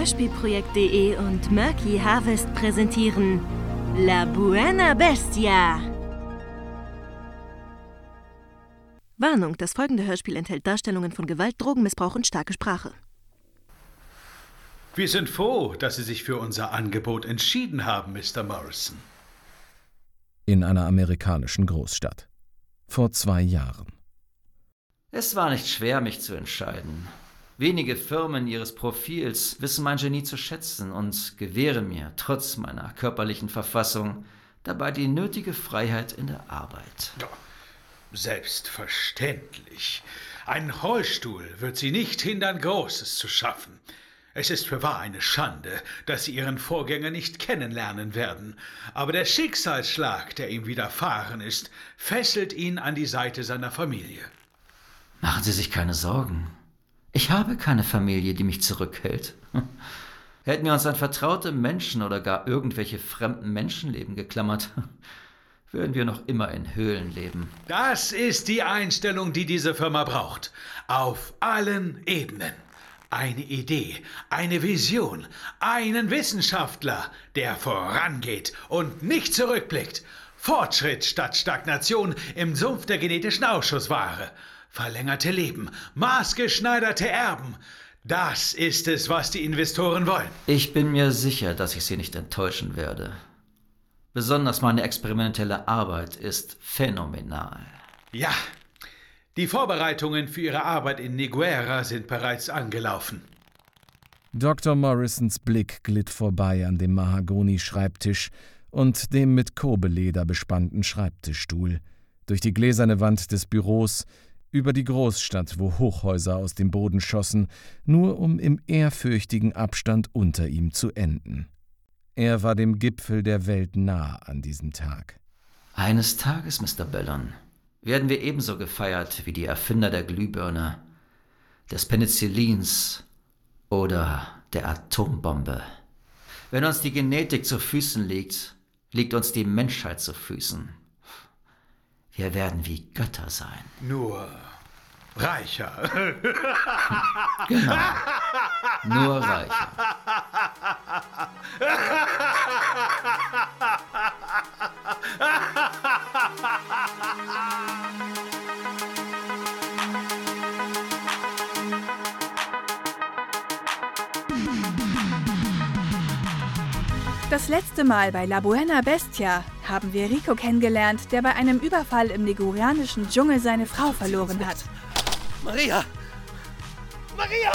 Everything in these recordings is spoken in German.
Hörspielprojekt.de und Murky Harvest präsentieren La Buena Bestia. Warnung, das folgende Hörspiel enthält Darstellungen von Gewalt, Drogenmissbrauch und starke Sprache. Wir sind froh, dass Sie sich für unser Angebot entschieden haben, Mr. Morrison. In einer amerikanischen Großstadt. Vor zwei Jahren. Es war nicht schwer, mich zu entscheiden. Wenige Firmen ihres Profils wissen mein Genie zu schätzen und gewähren mir, trotz meiner körperlichen Verfassung, dabei die nötige Freiheit in der Arbeit. Selbstverständlich. Ein Rollstuhl wird Sie nicht hindern, Großes zu schaffen. Es ist für wahr eine Schande, dass Sie Ihren Vorgänger nicht kennenlernen werden, aber der Schicksalsschlag, der ihm widerfahren ist, fesselt ihn an die Seite seiner Familie. Machen Sie sich keine Sorgen. Ich habe keine Familie, die mich zurückhält. Hätten wir uns an vertraute Menschen oder gar irgendwelche fremden Menschenleben geklammert, würden wir noch immer in Höhlen leben. Das ist die Einstellung, die diese Firma braucht. Auf allen Ebenen. Eine Idee, eine Vision, einen Wissenschaftler, der vorangeht und nicht zurückblickt. Fortschritt statt Stagnation im Sumpf der genetischen Ausschussware. Verlängerte Leben, maßgeschneiderte Erben. Das ist es, was die Investoren wollen. Ich bin mir sicher, dass ich sie nicht enttäuschen werde. Besonders meine experimentelle Arbeit ist phänomenal. Ja, die Vorbereitungen für Ihre Arbeit in Niguera sind bereits angelaufen. Dr. Morrisons Blick glitt vorbei an dem Mahagoni-Schreibtisch und dem mit Kobeleder bespannten Schreibtischstuhl, durch die gläserne Wand des Büros, über die Großstadt, wo Hochhäuser aus dem Boden schossen, nur um im ehrfürchtigen Abstand unter ihm zu enden. Er war dem Gipfel der Welt nah an diesem Tag. Eines Tages, Mr. Bellon, werden wir ebenso gefeiert wie die Erfinder der Glühbirne, des Penicillins oder der Atombombe. Wenn uns die Genetik zu Füßen liegt, liegt uns die Menschheit zu Füßen. Wir werden wie Götter sein. Nur reicher. Genau. Nur reicher. Das letzte Mal bei La Buena Bestia haben wir Rico kennengelernt, der bei einem Überfall im nigurianischen Dschungel seine Frau verloren hat. Maria! Maria!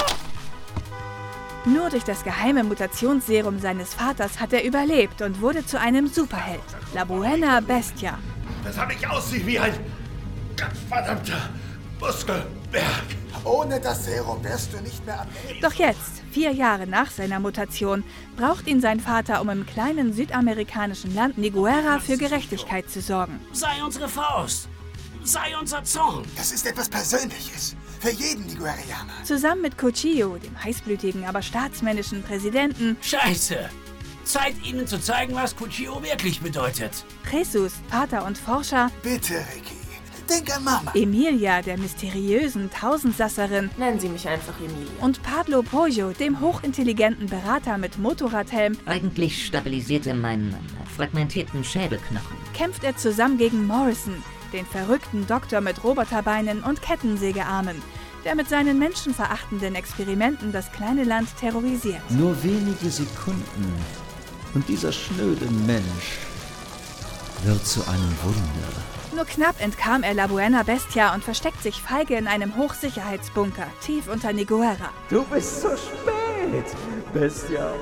Nur durch das geheime Mutationsserum seines Vaters hat er überlebt und wurde zu einem Superheld. La Buena Bestia. Das habe ich aussieht wie ein verdammter Muskelberg. Ohne das Serum wärst du nicht mehr am Leben. Doch jetzt, vier Jahre nach seiner Mutation, braucht ihn sein Vater, um im kleinen südamerikanischen Land Niguera für Gerechtigkeit zu sorgen. Sei unsere Faust. Sei unser Zorn. Das ist etwas Persönliches. Für jeden Niguerianer. Zusammen mit Cochillo, dem heißblütigen, aber staatsmännischen Präsidenten, Scheiße. Zeit, ihnen zu zeigen, was Cuchillo wirklich bedeutet. Jesus, Vater und Forscher, Bitte, Ricky. Denk an Mama. Emilia, der mysteriösen Tausendsasserin Nennen Sie mich einfach Emilia. und Pablo Pollo, dem hochintelligenten Berater mit Motorradhelm, Eigentlich stabilisierte meinen fragmentierten Schädelknochen. kämpft er zusammen gegen Morrison, den verrückten Doktor mit Roboterbeinen und Kettensägearmen, der mit seinen menschenverachtenden Experimenten das kleine Land terrorisiert. Nur wenige Sekunden und dieser schnöde Mensch wird zu einem Wunder. Nur knapp entkam er La Buena Bestia und versteckt sich feige in einem Hochsicherheitsbunker tief unter Niguera. Du bist so spät, Bestia.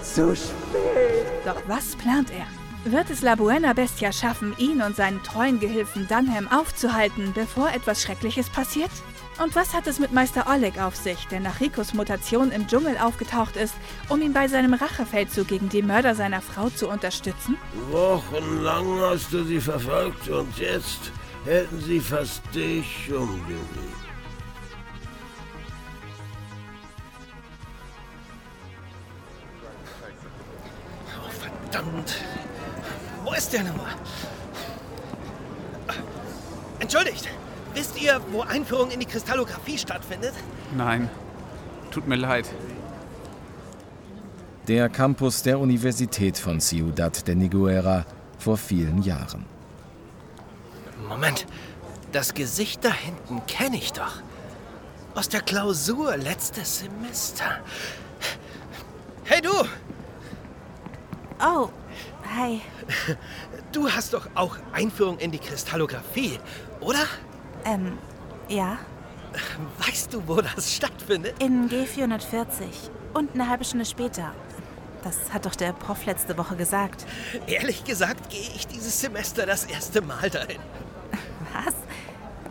So spät. Doch was plant er? Wird es La Buena Bestia schaffen, ihn und seinen treuen Gehilfen Dunham aufzuhalten, bevor etwas Schreckliches passiert? Und was hat es mit Meister Oleg auf sich, der nach Ricos Mutation im Dschungel aufgetaucht ist, um ihn bei seinem Rachefeldzug gegen die Mörder seiner Frau zu unterstützen? Wochenlang hast du sie verfolgt und jetzt hätten sie fast dich umgelegt. Oh, verdammt. Wo ist der Nummer? Entschuldigt, wisst ihr, wo Einführung in die Kristallographie stattfindet? Nein, tut mir leid. Der Campus der Universität von Ciudad de Niguera vor vielen Jahren. Moment, das Gesicht da hinten kenne ich doch. Aus der Klausur letztes Semester. Hey du! Oh, hi. Du hast doch auch Einführung in die Kristallographie, oder? Ähm, ja. Weißt du, wo das stattfindet? In G440. Und eine halbe Stunde später. Das hat doch der Prof letzte Woche gesagt. Ehrlich gesagt gehe ich dieses Semester das erste Mal dahin. Was?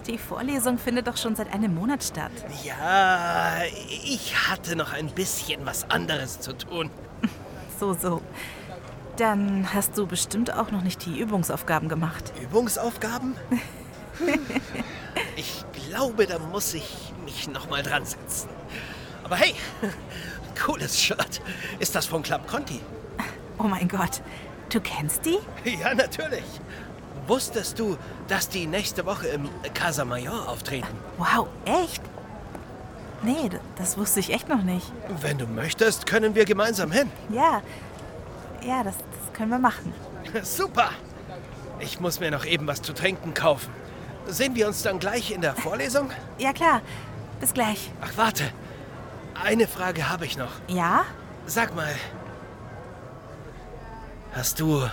Die Vorlesung findet doch schon seit einem Monat statt. Ja, ich hatte noch ein bisschen was anderes zu tun. So, so. Dann hast du bestimmt auch noch nicht die Übungsaufgaben gemacht. Übungsaufgaben? ich glaube, da muss ich mich noch mal dran setzen. Aber hey, cooles Shirt. Ist das von Club Conti? Oh mein Gott, du kennst die? Ja, natürlich. Wusstest du, dass die nächste Woche im Casa Mayor auftreten? Wow, echt? Nee, das wusste ich echt noch nicht. Wenn du möchtest, können wir gemeinsam hin. Ja, ja, das, das können wir machen. Super. Ich muss mir noch eben was zu trinken kaufen. Sehen wir uns dann gleich in der Vorlesung? Ja, klar. Bis gleich. Ach, warte. Eine Frage habe ich noch. Ja? Sag mal. Hast du.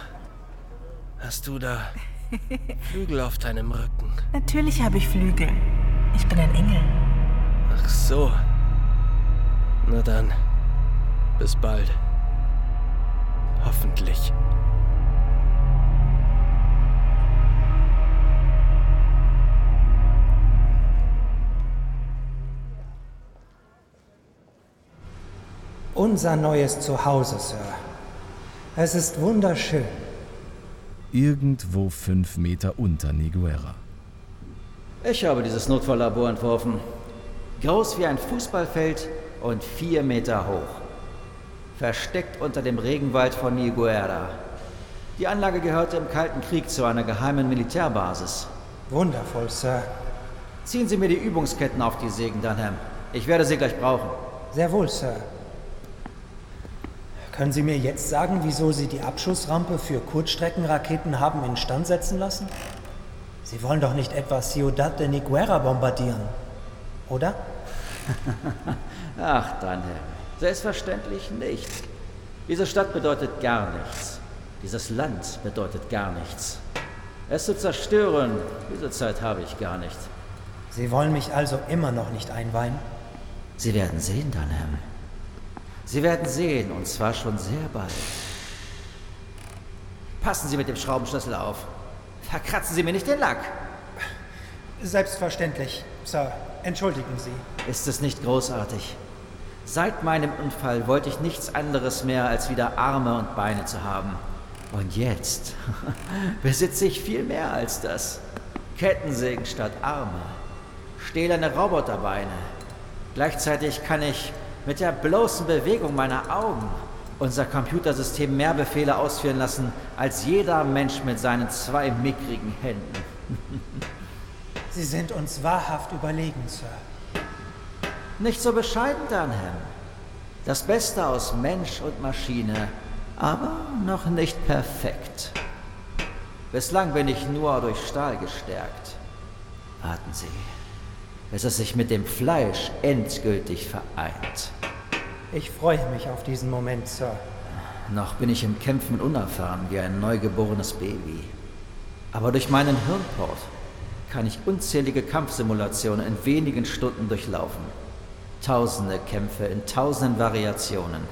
Hast du da Flügel auf deinem Rücken? Natürlich habe ich Flügel. Ich bin ein Engel. Ach so. Na dann. Bis bald. Hoffentlich. Unser neues Zuhause, Sir. Es ist wunderschön. Irgendwo fünf Meter unter Niguera. Ich habe dieses Notfalllabor entworfen. Groß wie ein Fußballfeld und vier Meter hoch. Versteckt unter dem Regenwald von Niguera. Die Anlage gehörte im Kalten Krieg zu einer geheimen Militärbasis. Wundervoll, Sir. Ziehen Sie mir die Übungsketten auf die Sägen, Dunham. Ich werde sie gleich brauchen. Sehr wohl, Sir. Können Sie mir jetzt sagen, wieso Sie die Abschussrampe für Kurzstreckenraketen haben instand setzen lassen? Sie wollen doch nicht etwa Ciudad de Niguera bombardieren, oder? Ach, Dunham. Selbstverständlich nicht. Diese Stadt bedeutet gar nichts. Dieses Land bedeutet gar nichts. Es zu zerstören, diese Zeit habe ich gar nicht. Sie wollen mich also immer noch nicht einweihen? Sie werden sehen, Dunham. Sie werden sehen, und zwar schon sehr bald. Passen Sie mit dem Schraubenschlüssel auf. Verkratzen Sie mir nicht den Lack. Selbstverständlich, Sir. Entschuldigen Sie. Ist es nicht großartig? Seit meinem Unfall wollte ich nichts anderes mehr, als wieder Arme und Beine zu haben. Und jetzt besitze ich viel mehr als das. Kettensägen statt Arme. Stählerne Roboterbeine. Gleichzeitig kann ich mit der bloßen Bewegung meiner Augen unser Computersystem mehr Befehle ausführen lassen als jeder Mensch mit seinen zwei mickrigen Händen. Sie sind uns wahrhaft überlegen, Sir. Nicht so bescheiden, Dunham. Das Beste aus Mensch und Maschine, aber noch nicht perfekt. Bislang bin ich nur durch Stahl gestärkt. Warten Sie, bis es sich mit dem Fleisch endgültig vereint. Ich freue mich auf diesen Moment, Sir. Noch bin ich im Kämpfen unerfahren wie ein neugeborenes Baby. Aber durch meinen Hirnport kann ich unzählige Kampfsimulationen in wenigen Stunden durchlaufen. Tausende Kämpfe in tausenden Variationen.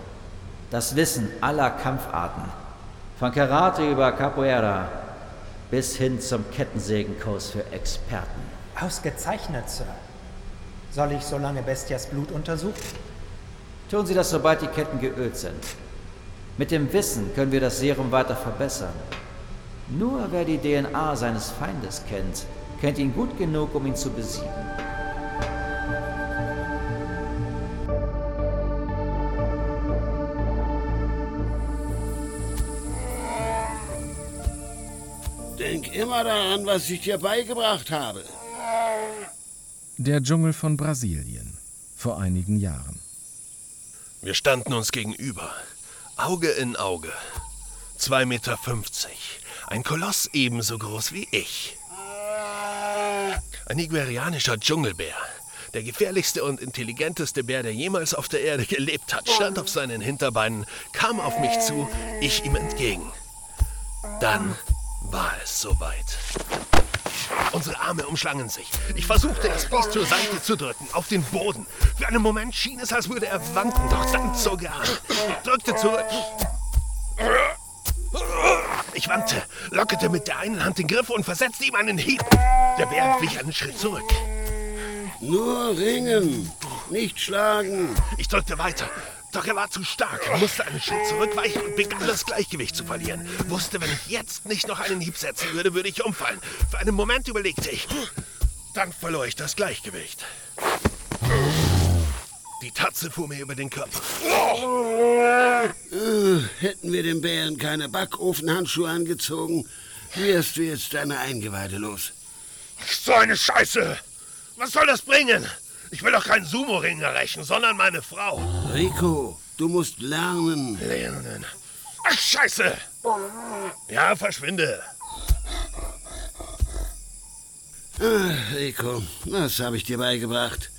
Das Wissen aller Kampfarten. Von Karate über Capoeira bis hin zum Kettensägenkurs für Experten. Ausgezeichnet, Sir. Soll ich so lange Bestias Blut untersuchen? Tun Sie das, sobald die Ketten geölt sind. Mit dem Wissen können wir das Serum weiter verbessern. Nur wer die DNA seines Feindes kennt, kennt ihn gut genug, um ihn zu besiegen. Denk immer daran, was ich dir beigebracht habe. Der Dschungel von Brasilien. Vor einigen Jahren. Wir standen uns gegenüber. Auge in Auge. 2,50 Meter. Ein Koloss ebenso groß wie ich. Ein nigerianischer Dschungelbär. Der gefährlichste und intelligenteste Bär, der jemals auf der Erde gelebt hat, stand auf seinen Hinterbeinen, kam auf mich zu, ich ihm entgegen. Dann war es soweit. Unsere Arme umschlangen sich. Ich versuchte, das Biest zur Seite zu drücken, auf den Boden. Für einen Moment schien es, als würde er wanken, doch dann zog er an. Ich drückte zurück. Ich wandte, lockerte mit der einen Hand den Griff und versetzte ihm einen Hieb. Der Bär wich einen Schritt zurück. Nur ringen, nicht schlagen. Ich drückte weiter. Doch er war zu stark, musste einen Schritt zurückweichen und begann das Gleichgewicht zu verlieren. Wusste, wenn ich jetzt nicht noch einen Hieb setzen würde, würde ich umfallen. Für einen Moment überlegte ich. Dann verlor ich das Gleichgewicht. Die Tatze fuhr mir über den Körper. Äh, hätten wir dem Bären keine Backofenhandschuhe angezogen, wärst du jetzt deine Eingeweide los. So eine Scheiße! Was soll das bringen? Ich will doch keinen Sumo-Ringer rächen, sondern meine Frau. Rico, du musst lernen. Lernen? Ach, Scheiße! Ja, verschwinde. Ach, Rico, was habe ich dir beigebracht?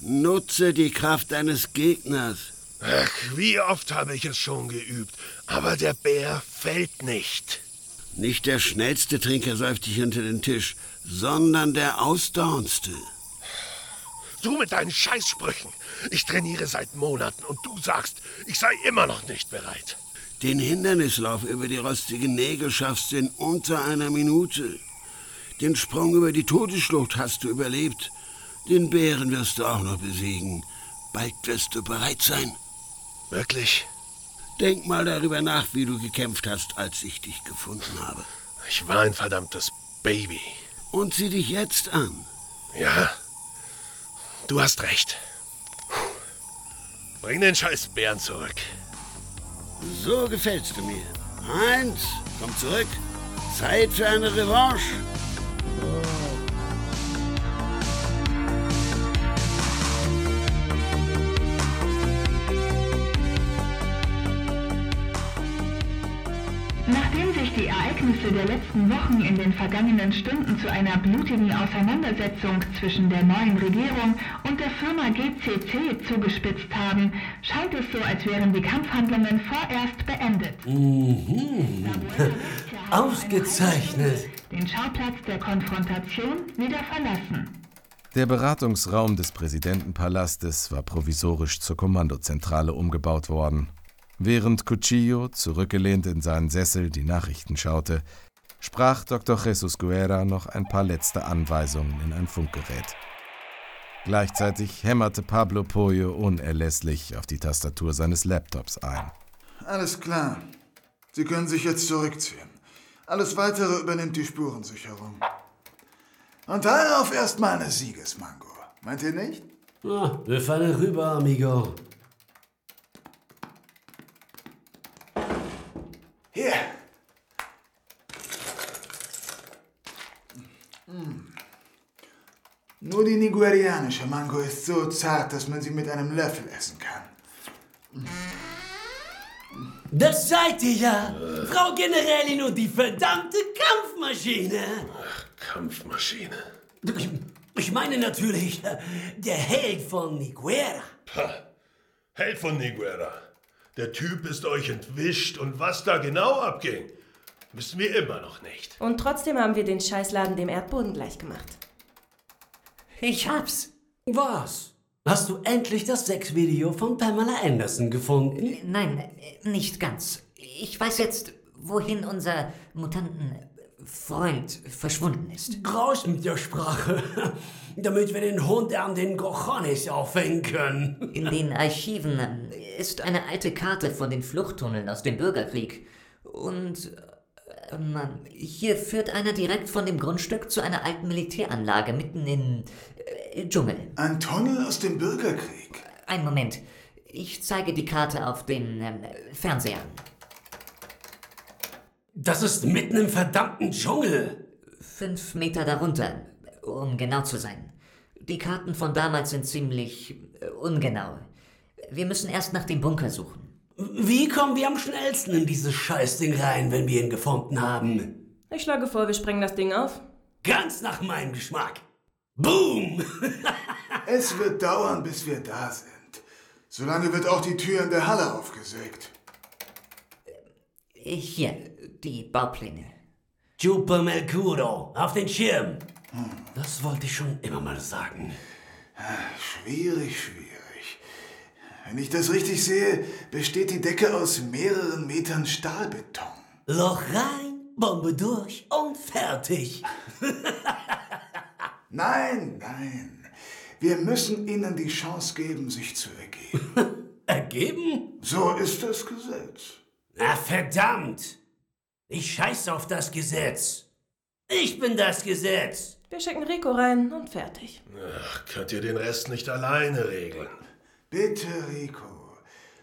Nutze die Kraft deines Gegners. Ach, wie oft habe ich es schon geübt. Aber der Bär fällt nicht. Nicht der schnellste Trinker säuft dich unter den Tisch, sondern der ausdauerndste. Du mit deinen Scheißsprüchen. Ich trainiere seit Monaten und du sagst, ich sei immer noch nicht bereit. Den Hindernislauf über die rostigen Nägel schaffst du in unter einer Minute. Den Sprung über die Todesschlucht hast du überlebt. Den Bären wirst du auch noch besiegen. Bald wirst du bereit sein. Wirklich? Denk mal darüber nach, wie du gekämpft hast, als ich dich gefunden habe. Ich war ein verdammtes Baby. Und sieh dich jetzt an. Ja, Du hast recht. Bring den scheiß Bären zurück. So gefällst du mir. Heinz, komm zurück. Zeit für eine Revanche. Nachdem die Ereignisse der letzten Wochen in den vergangenen Stunden zu einer blutigen Auseinandersetzung zwischen der neuen Regierung und der Firma GCC zugespitzt haben, scheint es so, als wären die Kampfhandlungen vorerst beendet. Mhm. Ausgezeichnet. Den Schauplatz der Konfrontation wieder verlassen. Der Beratungsraum des Präsidentenpalastes war provisorisch zur Kommandozentrale umgebaut worden. Während Cuchillo, zurückgelehnt in seinen Sessel, die Nachrichten schaute, sprach Dr. Jesus Guerra noch ein paar letzte Anweisungen in ein Funkgerät. Gleichzeitig hämmerte Pablo Pollo unerlässlich auf die Tastatur seines Laptops ein. Alles klar. Sie können sich jetzt zurückziehen. Alles Weitere übernimmt die Spurensicherung. Und darauf erstmal eine Siegesmango. Meint ihr nicht? Ah, wir fallen rüber, amigo. Nur die nigerianische Mango ist so zart, dass man sie mit einem Löffel essen kann. Das seid ihr ja! Frau Generälin und die verdammte Kampfmaschine! Ach, Kampfmaschine. Ich, ich meine natürlich, äh, der Held von Niguera. Pah. Held von Niguera. Der Typ ist euch entwischt und was da genau abging, wissen wir immer noch nicht. Und trotzdem haben wir den Scheißladen dem Erdboden gleichgemacht. Ich hab's. Was? Hast du endlich das Sexvideo von Pamela Anderson gefunden? Nein, nicht ganz. Ich weiß jetzt, wohin unser Mutantenfreund verschwunden ist. Raus mit der Sprache, damit wir den Hund an den Cojones aufhängen können. In den Archiven ist eine alte Karte von den Fluchttunneln aus dem Bürgerkrieg. Und ähm, hier führt einer direkt von dem Grundstück zu einer alten Militäranlage mitten im äh, Dschungel. Ein Tunnel aus dem Bürgerkrieg? Ein Moment. Ich zeige die Karte auf den ähm, Fernseher. Das ist mitten im verdammten Dschungel. Fünf Meter darunter, um genau zu sein. Die Karten von damals sind ziemlich äh, ungenau. Wir müssen erst nach dem Bunker suchen. Wie kommen wir am schnellsten in dieses Scheißding rein, wenn wir ihn gefunden haben? Ich schlage vor, wir sprengen das Ding auf. Ganz nach meinem Geschmack. Boom! es wird dauern, bis wir da sind. Solange wird auch die Tür in der Halle aufgesägt. Hier, die Baupläne. Jupe Melcuro, auf den Schirm. Das wollte ich schon immer mal sagen. Schwierig, schwierig. Wenn ich das richtig sehe, besteht die Decke aus mehreren Metern Stahlbeton. Loch rein, Bombe durch und fertig. nein, nein. Wir müssen ihnen die Chance geben, sich zu ergeben. ergeben? So ist das Gesetz. Na verdammt! Ich scheiß auf das Gesetz. Ich bin das Gesetz. Wir schicken Rico rein und fertig. Ach, könnt ihr den Rest nicht alleine regeln? Bitte, Rico.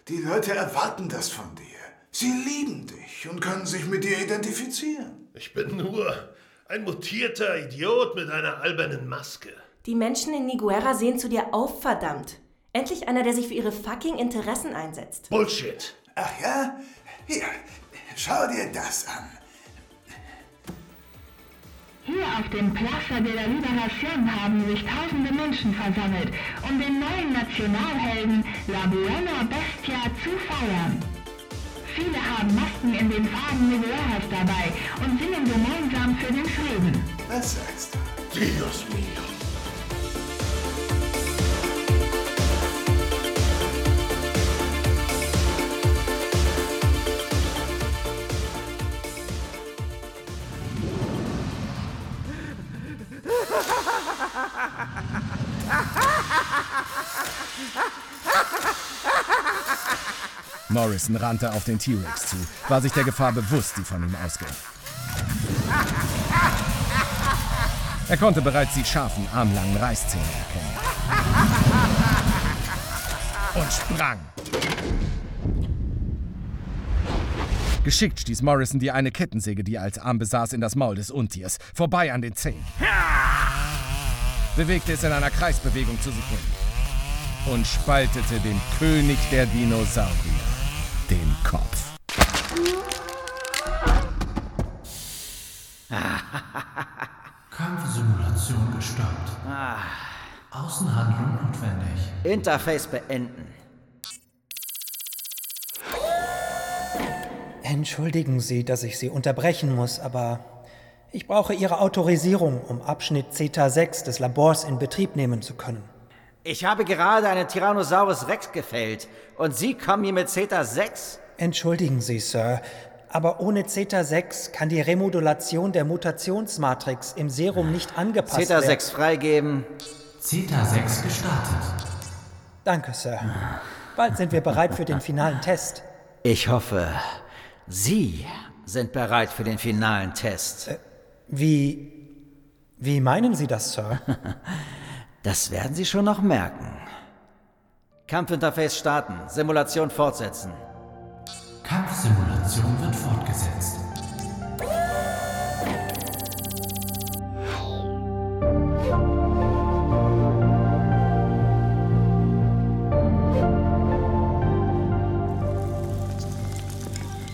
Die Leute erwarten das von dir. Sie lieben dich und können sich mit dir identifizieren. Ich bin nur ein mutierter Idiot mit einer albernen Maske. Die Menschen in Niguera sehen zu dir auf, verdammt. Endlich einer, der sich für ihre fucking Interessen einsetzt. Bullshit. Ach ja? Hier, schau dir das an. Hier auf dem Plaza de la Liberación haben sich tausende Menschen versammelt, um den neuen Nationalhelden La Buena Bestia zu feiern. Viele haben Masken in den Farben Nigueras dabei und singen gemeinsam für den Frieden. Sagst du? Dios mio. Morrison rannte auf den T-Rex zu, war sich der Gefahr bewusst, die von ihm ausging. Er konnte bereits die scharfen, armlangen Reißzähne erkennen. Und sprang. Geschickt stieß Morrison die eine Kettensäge, die er als Arm besaß, in das Maul des Untiers, vorbei an den Zehen. Bewegte es in einer Kreisbewegung zu Sekunden und spaltete den König der Dinosaurier Gestoppt. Außenhandlung notwendig. Interface beenden. Entschuldigen Sie, dass ich Sie unterbrechen muss, aber ich brauche Ihre Autorisierung, um Abschnitt Zeta 6 des Labors in Betrieb nehmen zu können. Ich habe gerade einen Tyrannosaurus Rex gefällt und Sie kommen hier mit Zeta 6? Entschuldigen Sie, Sir, aber ohne Zeta 6 kann die Remodulation der Mutationsmatrix im Serum nicht angepasst Zeta werden. Zeta 6 freigeben. Zeta 6 gestartet. Danke, Sir. Bald sind wir bereit für den finalen Test. Ich hoffe, Sie sind bereit für den finalen Test. Äh, wie. Wie meinen Sie das, Sir? Das werden Sie schon noch merken. Kampfinterface starten, Simulation fortsetzen. Kampfsimulation wird fortgesetzt.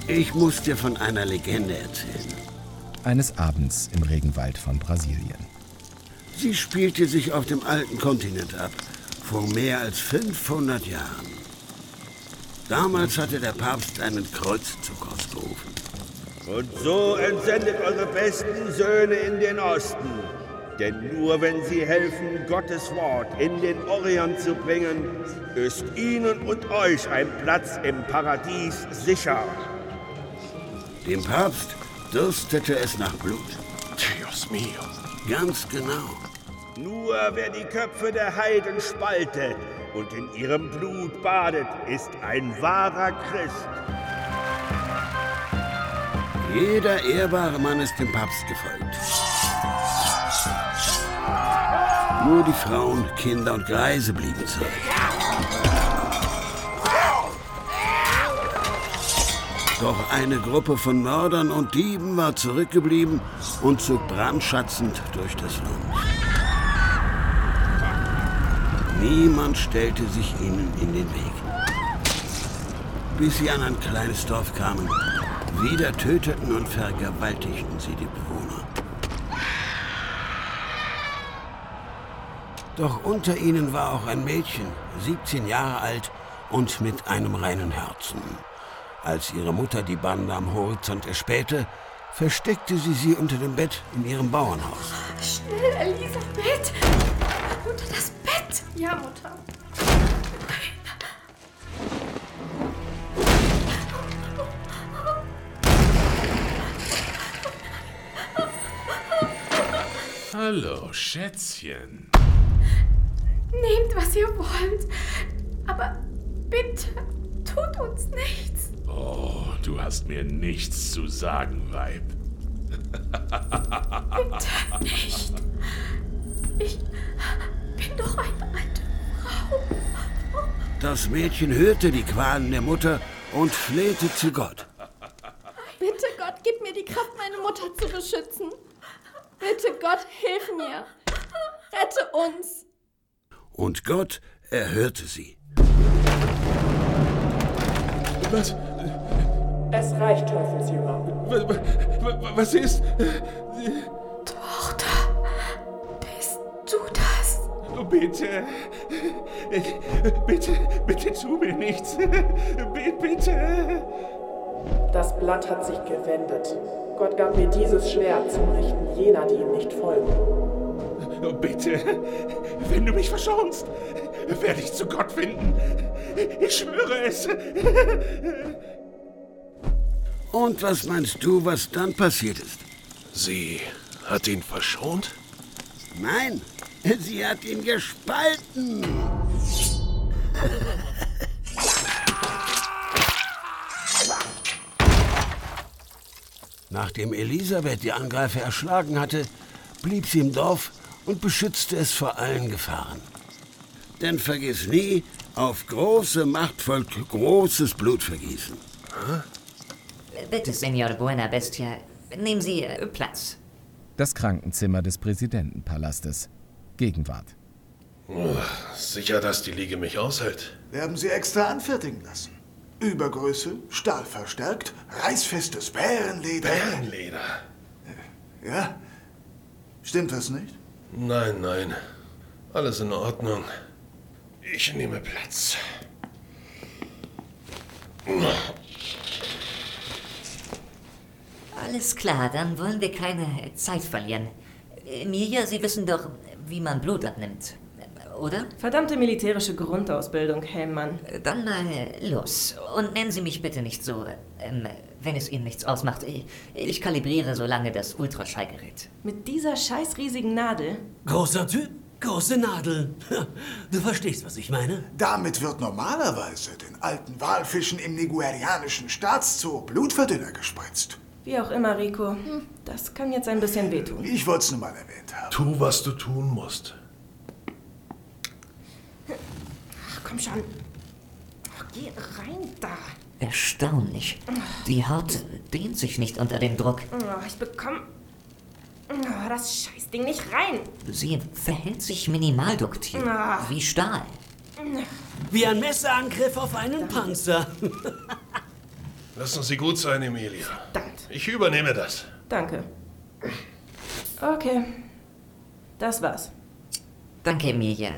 Ich muss dir von einer Legende erzählen. Eines Abends im Regenwald von Brasilien. Sie spielte sich auf dem alten Kontinent ab, vor mehr als 500 Jahren. Damals hatte der Papst einen Kreuzzug ausgerufen. Und so entsendet eure besten Söhne in den Osten. Denn nur wenn sie helfen, Gottes Wort in den Orient zu bringen, ist ihnen und euch ein Platz im Paradies sicher. Dem Papst dürstete es nach Blut. Dios mio. Ganz genau. Nur wer die Köpfe der Heiden spaltet und in ihrem Blut badet, ist ein wahrer Christ. Jeder ehrbare Mann ist dem Papst gefolgt. Nur die Frauen, Kinder und Greise blieben zurück. Doch eine Gruppe von Mördern und Dieben war zurückgeblieben und zog brandschatzend durch das Land. Niemand stellte sich ihnen in den Weg. bis sie an ein kleines Dorf kamen. Wieder töteten und vergewaltigten sie die Bewohner. Doch unter ihnen war auch ein Mädchen, 17 Jahre alt und mit einem reinen Herzen. Als ihre Mutter die Bande am Horizont erspähte, versteckte sie sie unter dem Bett in ihrem Bauernhaus. Schnell, Elisabeth! Unter das Ja, Mutter. Hallo, Schätzchen. Nehmt, was ihr wollt. Aber bitte, tut uns nichts. Oh, du hast mir nichts zu sagen, Weib. Bitte nicht. Ich bin doch eine alte Frau. Das Mädchen hörte die Qualen der Mutter und flehte zu Gott. Bitte, Gott, gib mir die Kraft, meine Mutter zu beschützen. Bitte, Gott, hilf mir. Rette uns. Und Gott erhörte sie. Was? Es reicht, Teufelsjünger. Was ist? Oh, bitte. Bitte, bitte tu mir nichts. Bitte. Das Blatt hat sich gewendet. Gott gab mir dieses Schwert zum Richten jener, die ihm nicht folgen. Oh, bitte, wenn du mich verschonst, werde ich zu Gott finden. Ich schwöre es. Und was meinst du, was dann passiert ist? Sie hat ihn verschont? Nein, sie hat ihn gespalten. Nachdem Elisabeth die Angreifer erschlagen hatte, blieb sie im Dorf und beschützte es vor allen Gefahren. Denn vergiss nie, auf große Macht folgt großes Blutvergießen. Bitte, Senor Buena Bestia, nehmen Sie äh, Platz. Das Krankenzimmer des Präsidentenpalastes. Gegenwart. Oh, sicher, dass die Liege mich aushält. Wir haben sie extra anfertigen lassen. Übergröße, stahlverstärkt, reißfestes Bärenleder. Bärenleder? Ja? Stimmt das nicht? Nein, nein. Alles in Ordnung. Ich nehme Platz. Alles klar, dann wollen wir keine Zeit verlieren. Emilia, Sie wissen doch, wie man Blut abnimmt, oder? Verdammte militärische Grundausbildung, Helmmann. Dann mal los. Und nennen Sie mich bitte nicht so, ähm, wenn es Ihnen nichts ausmacht. Ich, ich kalibriere so lange das Ultraschallgerät. Mit dieser scheiß riesigen Nadel? Großer Typ, große Nadel. Du verstehst, was ich meine? Damit wird normalerweise den alten Walfischen im niguerianischen Staatszoo Blutverdünner gespritzt. Wie auch immer, Rico. Hm, Das kann jetzt ein bisschen wehtun. Ich wollte es nur mal erwähnt haben. Tu, was du tun musst. Ach, komm schon. Ach, geh rein da. Erstaunlich. Die Haut dehnt sich nicht unter dem Druck. Oh, ich bekomme oh, das Scheißding nicht rein. Sie verhält sich minimalduktiv. Ah. Wie Stahl. Wie ein Messerangriff auf einen Panzer. Lassen Sie gut sein, Emilia. Ich übernehme das. Danke. Okay. Das war's. Danke, Emilia.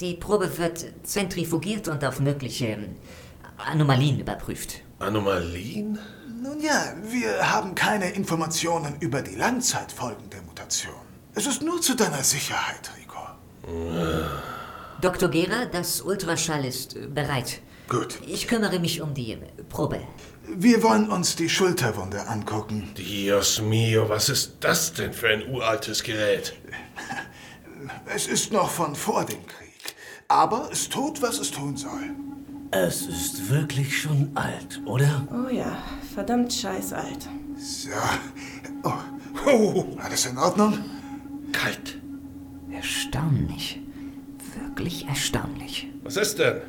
Die Probe wird zentrifugiert und auf mögliche ähm, Anomalien überprüft. Anomalien? Nun ja, wir haben keine Informationen über die Langzeitfolgen der Mutation. Es ist nur zu deiner Sicherheit, Rico. Dr. Gera, das Ultraschall ist äh, bereit. Gut. Ich kümmere mich um die äh, Probe. Wir wollen uns die Schulterwunde angucken. Dios mio, was ist das denn für ein uraltes Gerät? Es ist noch von vor dem Krieg. Aber es tut, was es tun soll. Es ist wirklich schon alt, oder? Oh ja, verdammt scheiß alt. So. Oh. Oh. Alles in Ordnung? Kalt. Erstaunlich. Wirklich erstaunlich. Was ist denn?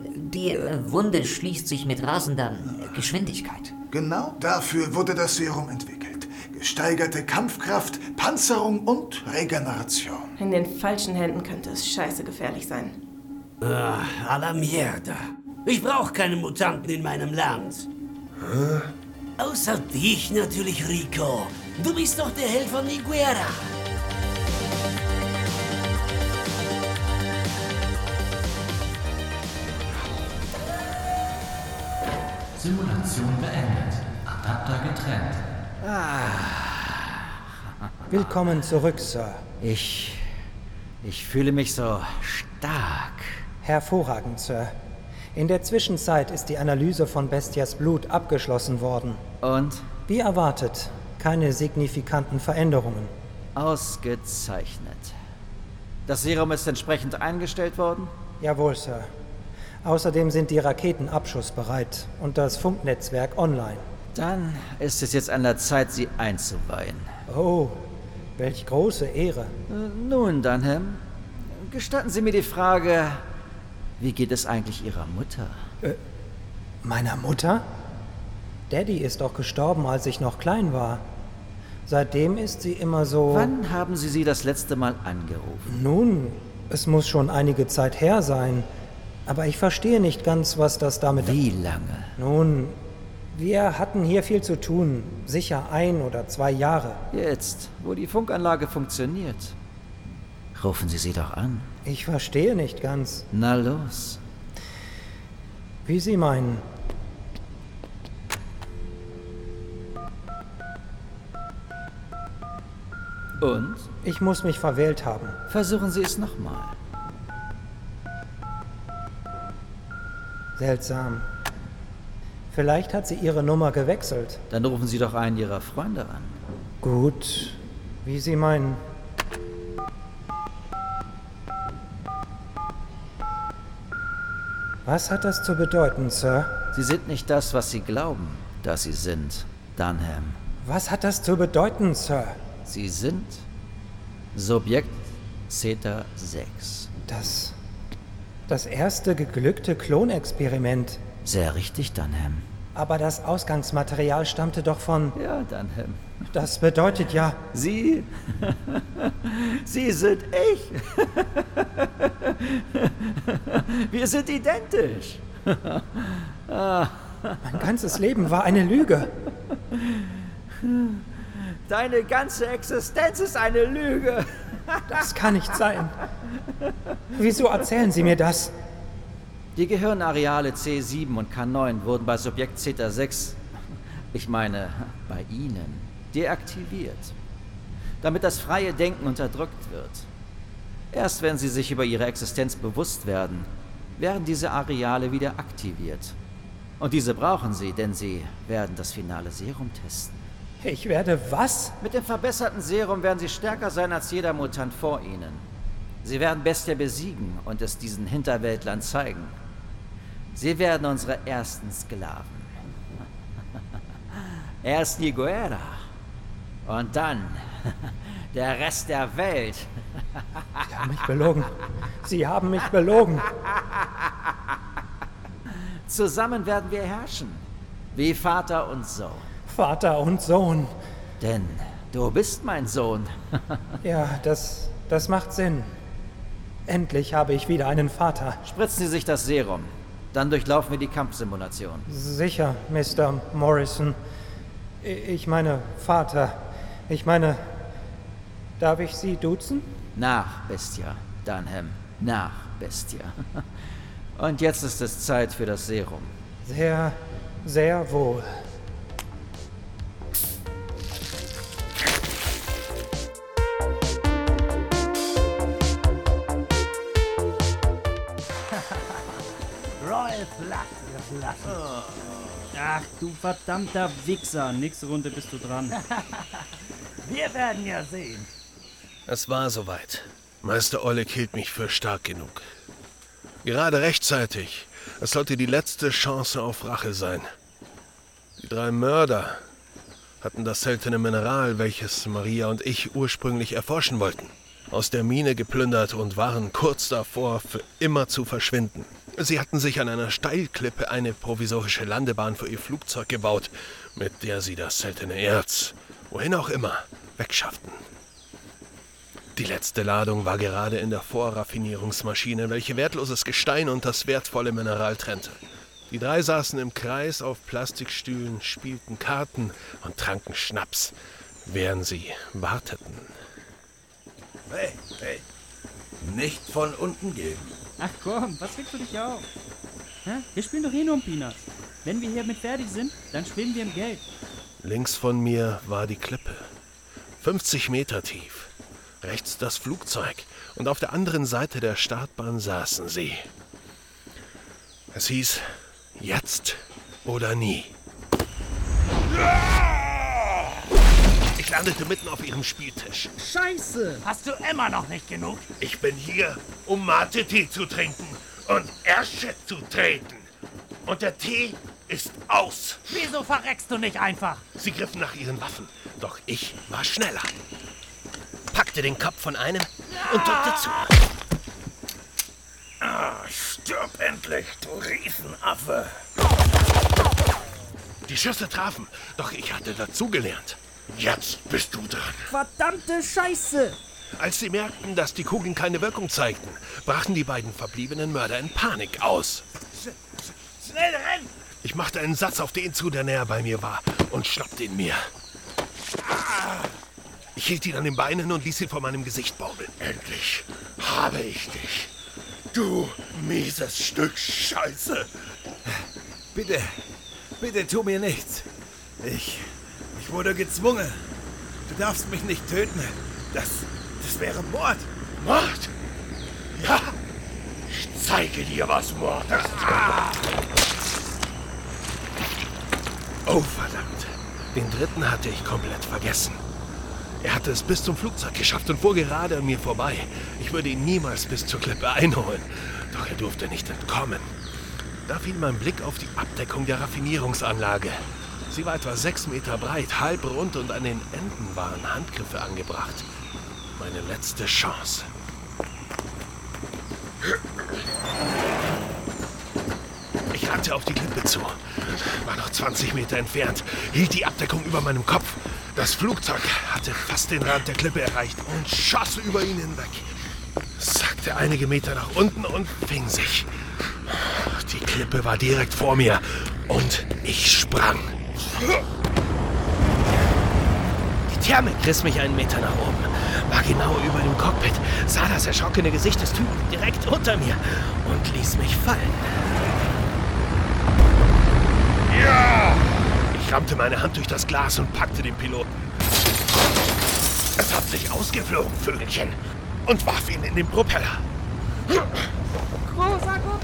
Die äh, Wunde schließt sich mit rasender äh, Geschwindigkeit. Genau dafür wurde das Serum entwickelt. Gesteigerte Kampfkraft, Panzerung und Regeneration. In den falschen Händen könnte es scheiße gefährlich sein. Ah, a la mierda. Ich brauche keine Mutanten in meinem Land. Hä? Außer dich natürlich, Rico. Du bist doch der Held von Niguera. Simulation beendet. Adapter getrennt. Willkommen zurück, Sir. Ich. Ich fühle mich so stark. Hervorragend, Sir. In der Zwischenzeit ist die Analyse von Bestias Blut abgeschlossen worden. Und? Wie erwartet, keine signifikanten Veränderungen. Ausgezeichnet. Das Serum ist entsprechend eingestellt worden? Jawohl, Sir. Außerdem sind die Raketen abschussbereit und das Funknetzwerk online. Dann ist es jetzt an der Zeit, sie einzuweihen. Oh, welch große Ehre. Äh, Nun, Dunham, gestatten Sie mir die Frage, wie geht es eigentlich Ihrer Mutter? Äh, meiner Mutter? Daddy ist doch gestorben, als ich noch klein war. Seitdem ist sie immer so. Wann haben Sie sie das letzte Mal angerufen? Nun, es muss schon einige Zeit her sein. Aber ich verstehe nicht ganz, was das damit. Wie lange? Nun, wir hatten hier viel zu tun. Sicher ein oder zwei Jahre. Jetzt, wo die Funkanlage funktioniert. Rufen Sie sie doch an. Ich verstehe nicht ganz. Na los. Wie Sie meinen. Und? Ich muss mich verwählt haben. Versuchen Sie es nochmal. Seltsam. Vielleicht hat sie ihre Nummer gewechselt. Dann rufen Sie doch einen Ihrer Freunde an. Gut, wie Sie meinen. Was hat das zu bedeuten, Sir? Sie sind nicht das, was Sie glauben, dass Sie sind, Dunham. Was hat das zu bedeuten, Sir? Sie sind Subjekt Zeta 6. Das. Das erste geglückte Klonexperiment. Sehr richtig, Dunham. Aber das Ausgangsmaterial stammte doch von. Ja, Dunham. Das bedeutet ja. Sie. Sie sind ich. Wir sind identisch. Mein ganzes Leben war eine Lüge. Deine ganze Existenz ist eine Lüge. Das kann nicht sein. Wieso erzählen Sie mir das? Die Gehirnareale C7 und K9 wurden bei Subjekt Zeta 6, ich meine bei Ihnen, deaktiviert, damit das freie Denken unterdrückt wird. Erst wenn Sie sich über Ihre Existenz bewusst werden, werden diese Areale wieder aktiviert. Und diese brauchen Sie, denn Sie werden das finale Serum testen. Ich werde was? Mit dem verbesserten Serum werden Sie stärker sein als jeder Mutant vor Ihnen. Sie werden Bestia besiegen und es diesen Hinterwäldlern zeigen. Sie werden unsere ersten Sklaven. Erst Niguera. Und dann der Rest der Welt. Sie haben mich belogen. Sie haben mich belogen. Zusammen werden wir herrschen. Wie Vater und Sohn. Vater und Sohn. Denn du bist mein Sohn. ja, das, das macht Sinn. Endlich habe ich wieder einen Vater. Spritzen Sie sich das Serum. Dann durchlaufen wir die Kampfsimulation. Sicher, Mr. Morrison. Ich meine, Vater. Ich meine, darf ich Sie duzen? Nach, Bestia. Dunham. Nach, Bestia. Und jetzt ist es Zeit für das Serum. Sehr, sehr wohl. Platt geflassen. Ach, du verdammter Wichser. Nächste Runde bist du dran. Wir werden ja sehen. Es war soweit. Meister Oleg hielt mich für stark genug. Gerade rechtzeitig. Es sollte die letzte Chance auf Rache sein. Die drei Mörder hatten das seltene Mineral, welches Maria und ich ursprünglich erforschen wollten, aus der Mine geplündert und waren kurz davor, für immer zu verschwinden. Sie hatten sich an einer Steilklippe eine provisorische Landebahn für ihr Flugzeug gebaut, mit der sie das seltene Erz, wohin auch immer, wegschafften. Die letzte Ladung war gerade in der Vorraffinierungsmaschine, welche wertloses Gestein und das wertvolle Mineral trennte. Die drei saßen im Kreis auf Plastikstühlen, spielten Karten und tranken Schnaps, während sie warteten. Hey, hey, nicht von unten geben. Ach komm, was regst du dich auf? Hä? Wir spielen doch eh nur um Peanuts. Wenn wir hiermit fertig sind, dann schwimmen wir im Geld. Links von mir war die Klippe. 50 Meter tief. Rechts das Flugzeug. Und auf der anderen Seite der Startbahn saßen sie. Es hieß, jetzt oder nie. Ich landete mitten auf ihrem Spieltisch. Scheiße! Hast du immer noch nicht genug? Ich bin hier, um Mate-Tee zu trinken und Ärsche zu treten. Und der Tee ist aus. Wieso verreckst du nicht einfach? Sie griffen nach ihren Waffen, doch ich war schneller. Packte den Kopf von einem und drückte zu. Ah, stirb endlich, du Riesenaffe. Die Schüsse trafen, doch ich hatte dazugelernt. Jetzt bist du dran. Verdammte Scheiße! Als sie merkten, dass die Kugeln keine Wirkung zeigten, brachen die beiden verbliebenen Mörder in Panik aus. Schnell rennen! Ich machte einen Satz auf den zu, der näher bei mir war, und schnappte ihn mir. Ich hielt ihn an den Beinen und ließ ihn vor meinem Gesicht baumeln. Endlich habe ich dich. Du mieses Stück Scheiße. Bitte, bitte tu mir nichts. Ich, ich wurde gezwungen. Du darfst mich nicht töten. Das, das wäre Mord. Mord? Ja, ich zeige dir, was Mord ist. Oh, verdammt. Den dritten hatte ich komplett vergessen. Er hatte es bis zum Flugzeug geschafft und fuhr gerade an mir vorbei. Ich würde ihn niemals bis zur Klippe einholen. Doch er durfte nicht entkommen. Da fiel mein Blick auf die Abdeckung der Raffinierungsanlage. Sie war etwa sechs Meter breit, halb rund und an den Enden waren Handgriffe angebracht. Meine letzte Chance. Ich rannte auf die Klippe zu. War noch 20 Meter entfernt, hielt die Abdeckung über meinem Kopf. Das Flugzeug hatte fast den Rand der Klippe erreicht und schoss über ihn hinweg. Sackte einige Meter nach unten und fing sich. Die Klippe war direkt vor mir und ich sprang. Die Thermik riss mich einen Meter nach oben, war genau über dem Cockpit, sah das erschrockene Gesicht des Typen direkt unter mir und ließ mich fallen. Ja! Ich rammte meine Hand durch das Glas und packte den Piloten. Es hat sich ausgeflogen, Vögelchen, und warf ihn in den Propeller. Großer Gott!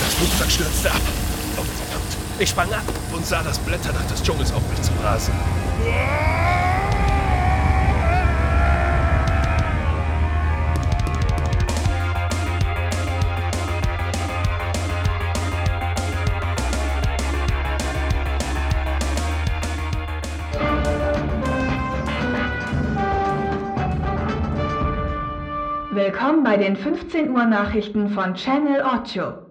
Das Flugzeug stürzte ab. Ich sprang ab und sah das Blätterdach des Dschungels auf mich zu rasen. Willkommen bei den 15 Uhr Nachrichten von Channel 8.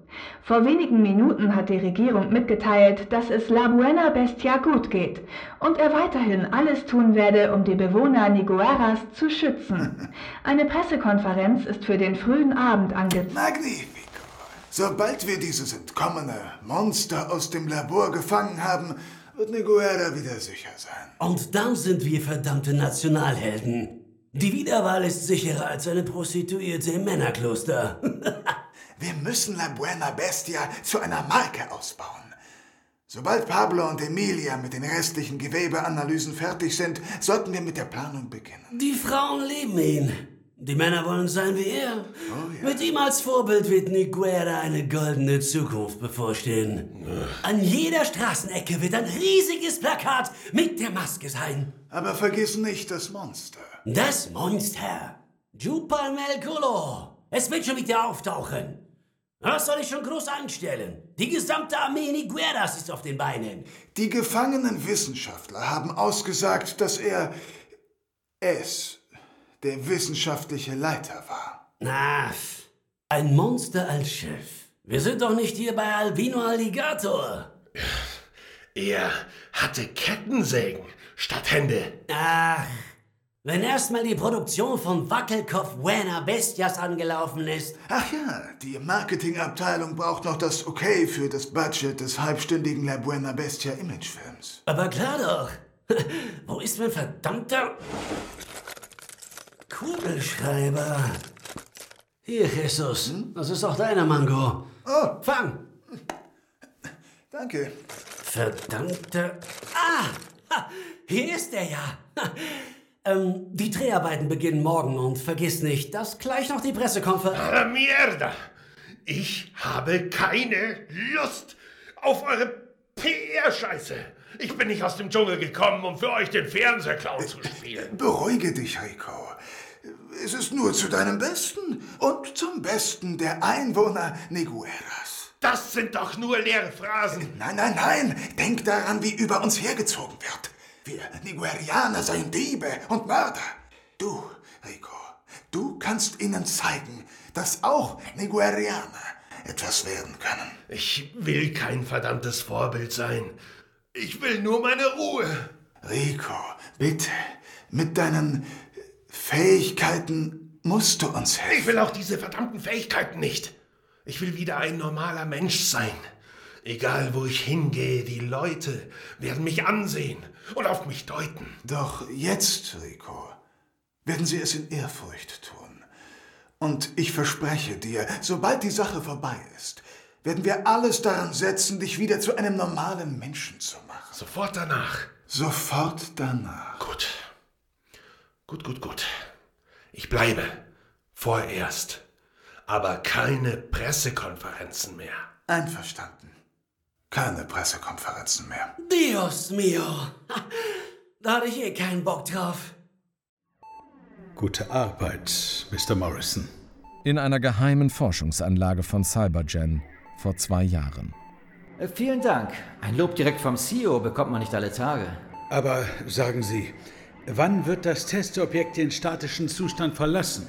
Vor wenigen Minuten hat die Regierung mitgeteilt, dass es La Buena Bestia gut geht und er weiterhin alles tun werde, um die Bewohner Nigueras zu schützen. Eine Pressekonferenz ist für den frühen Abend angezeigt. Magnifico. Sobald wir dieses entkommene Monster aus dem Labor gefangen haben, wird Niguera wieder sicher sein. Und dann sind wir verdammte Nationalhelden. Die Wiederwahl ist sicherer als eine Prostituierte im Männerkloster. Wir müssen La Buena Bestia zu einer Marke ausbauen. Sobald Pablo und Emilia mit den restlichen Gewebeanalysen fertig sind, sollten wir mit der Planung beginnen. Die Frauen lieben ihn. Die Männer wollen sein wie er. Mit ihm als Vorbild wird Niguera eine goldene Zukunft bevorstehen. An jeder Straßenecke wird ein riesiges Plakat mit der Maske sein. Aber vergiss nicht das Monster. Das Monster. Jupalmel Culo. Es wird schon wieder auftauchen. Was soll ich schon groß anstellen? Die gesamte Armee Nigueras ist auf den Beinen. Die gefangenen Wissenschaftler haben ausgesagt, dass er es, der wissenschaftliche Leiter war. Na, ein Monster als Chef. Wir sind doch nicht hier bei Albino Alligator. Er hatte Kettensägen statt Hände. Ach, Wenn erstmal die Produktion von Wackelkopf Buena Bestias angelaufen ist. Ach ja, die Marketingabteilung braucht noch das Okay für das Budget des halbstündigen La Buena Bestia Imagefilms. Aber klar doch. Wo ist mein verdammter Kugelschreiber? Hier, Jesus. Das ist auch deiner Mango. Oh. Fang! Danke. Verdammter. Ah! Hier ist er ja. Ähm, die Dreharbeiten beginnen morgen und vergiss nicht, dass gleich noch die Pressekonferenz. Ah, Mierda! Ich habe keine Lust auf eure PR-Scheiße. Ich bin nicht aus dem Dschungel gekommen, um für euch den Fernsehclown zu spielen. Beruhige dich, Rico. Es ist nur zu deinem Besten und zum Besten der Einwohner Negueras. Das sind doch nur leere Phrasen. Nein, nein, nein. Denk daran, wie über uns hergezogen wird. Wir Niguerianer seien Diebe und Mörder. Du, Rico, du kannst ihnen zeigen, dass auch Niguerianer etwas werden können. Ich will kein verdammtes Vorbild sein. Ich will nur meine Ruhe. Rico, bitte, mit deinen Fähigkeiten musst du uns helfen. Ich will auch diese verdammten Fähigkeiten nicht. Ich will wieder ein normaler Mensch sein. Egal wo ich hingehe, die Leute werden mich ansehen und auf mich deuten. Doch jetzt, Rico, werden sie es in Ehrfurcht tun. Und ich verspreche dir, sobald die Sache vorbei ist, werden wir alles daran setzen, dich wieder zu einem normalen Menschen zu machen. Sofort danach. Sofort danach. Gut. Gut, gut, gut. Ich bleibe. Vorerst. Aber keine Pressekonferenzen mehr. Einverstanden. Keine Pressekonferenzen mehr. Dios mio. Da hatte ich eh keinen Bock drauf. Gute Arbeit, Mr. Morrison. In einer geheimen Forschungsanlage von Cybergen vor zwei Jahren. Äh, Vielen Dank. Ein Lob direkt vom CEO bekommt man nicht alle Tage. Aber sagen Sie, wann wird das Testobjekt den statischen Zustand verlassen?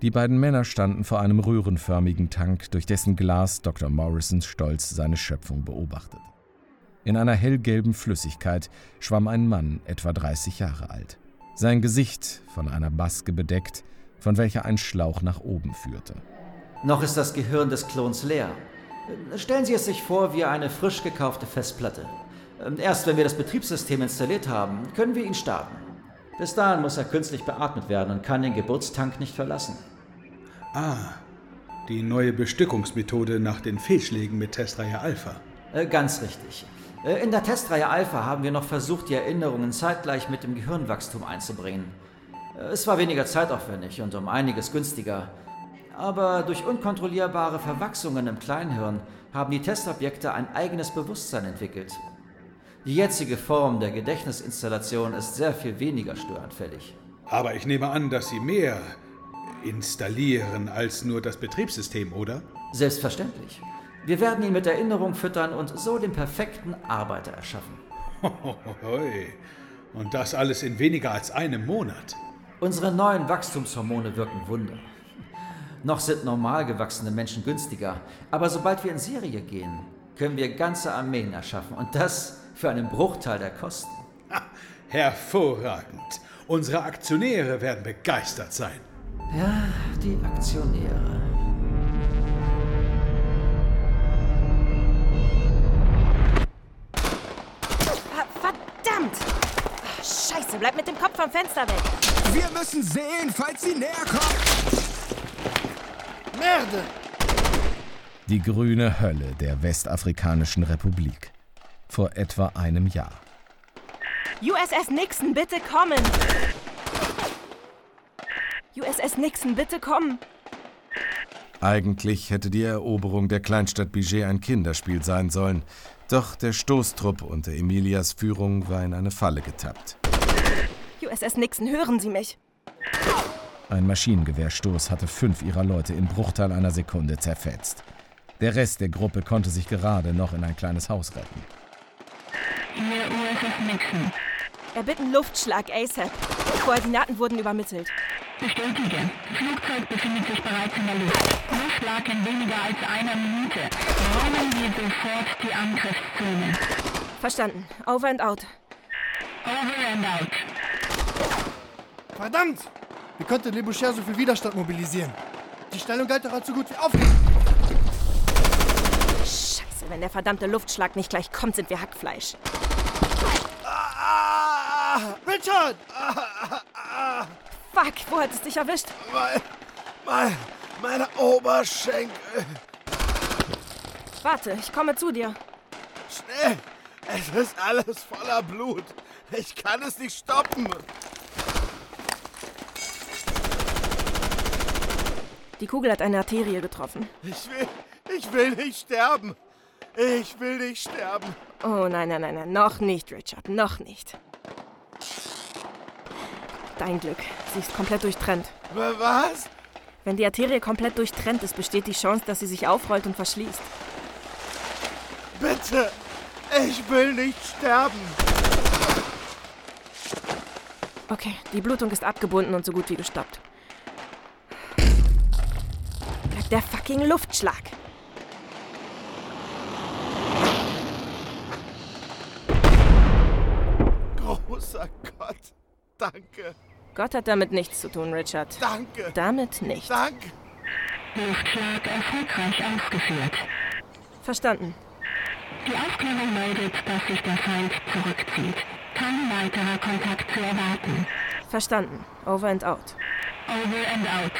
Die beiden Männer standen vor einem röhrenförmigen Tank, durch dessen Glas Dr. Morrison stolz seine Schöpfung beobachtet. In einer hellgelben Flüssigkeit schwamm ein Mann, etwa 30 Jahre alt. Sein Gesicht von einer Maske bedeckt, von welcher ein Schlauch nach oben führte. Noch ist das Gehirn des Klons leer. Stellen Sie es sich vor wie eine frisch gekaufte Festplatte. Erst wenn wir das Betriebssystem installiert haben, können wir ihn starten. Bis dahin muss er künstlich beatmet werden und kann den Geburtstank nicht verlassen. Ah, die neue Bestückungsmethode nach den Fehlschlägen mit Testreihe Alpha. Äh, Ganz richtig. Äh, In der Testreihe Alpha haben wir noch versucht, die Erinnerungen zeitgleich mit dem Gehirnwachstum einzubringen. Äh, Es war weniger zeitaufwendig und um einiges günstiger. Aber durch unkontrollierbare Verwachsungen im Kleinhirn haben die Testobjekte ein eigenes Bewusstsein entwickelt. Die jetzige Form der Gedächtnisinstallation ist sehr viel weniger störanfällig. Aber ich nehme an, dass Sie mehr installieren als nur das Betriebssystem, oder? Selbstverständlich. Wir werden ihn mit Erinnerung füttern und so den perfekten Arbeiter erschaffen. Hoi. Und das alles in weniger als einem Monat. Unsere neuen Wachstumshormone wirken Wunder. Noch sind normal gewachsene Menschen günstiger, aber sobald wir in Serie gehen, können wir ganze Armeen erschaffen und das für einen Bruchteil der Kosten. Hervorragend. Unsere Aktionäre werden begeistert sein. Ja, die Aktionäre. Ah, Verdammt! Ah, Scheiße, bleib mit dem Kopf vom Fenster weg. Wir müssen sehen, falls sie näher kommt. Merde! Die grüne Hölle der Westafrikanischen Republik. Vor etwa einem Jahr. USS Nixon, bitte kommen! USS Nixon, bitte kommen! Eigentlich hätte die Eroberung der Kleinstadt Biget ein Kinderspiel sein sollen, doch der Stoßtrupp unter Emilias Führung war in eine Falle getappt. USS Nixon, hören Sie mich! Ein Maschinengewehrstoß hatte fünf ihrer Leute im Bruchteil einer Sekunde zerfetzt. Der Rest der Gruppe konnte sich gerade noch in ein kleines Haus retten. Hier USS Nixon. Erbitten Luftschlag ASAP. Koordinaten wurden übermittelt. Bestätige. Flugzeug befindet sich bereits in der Luft. Luftschlag in weniger als einer Minute. Räumen wir sofort die Angriffszone. Verstanden. Over and out. Over and out. Verdammt! Wie konnte Le Boucher so viel Widerstand mobilisieren? Die Stellung galt doch als so gut wie auf. Wenn der verdammte Luftschlag nicht gleich kommt, sind wir Hackfleisch. Richard! Fuck, wo hat es dich erwischt? Mein, mein, meine Oberschenkel. Warte, ich komme zu dir. Schnell! Es ist alles voller Blut. Ich kann es nicht stoppen. Die Kugel hat eine Arterie getroffen. Ich will, ich will nicht sterben. Ich will nicht sterben. Oh nein, nein, nein, nein, noch nicht, Richard, noch nicht. Dein Glück, sie ist komplett durchtrennt. Was? Wenn die Arterie komplett durchtrennt ist, besteht die Chance, dass sie sich aufrollt und verschließt. Bitte, ich will nicht sterben. Okay, die Blutung ist abgebunden und so gut wie gestoppt. Bleibt der fucking Luftschlag. Großer Gott, danke. Gott hat damit nichts zu tun, Richard. Danke. Damit nicht. Danke. Luftschlag erfolgreich ausgeführt. Verstanden. Die Aufklärung meldet, dass sich der Feind zurückzieht. Kein weiterer Kontakt zu erwarten. Verstanden. Over and out. Over and out.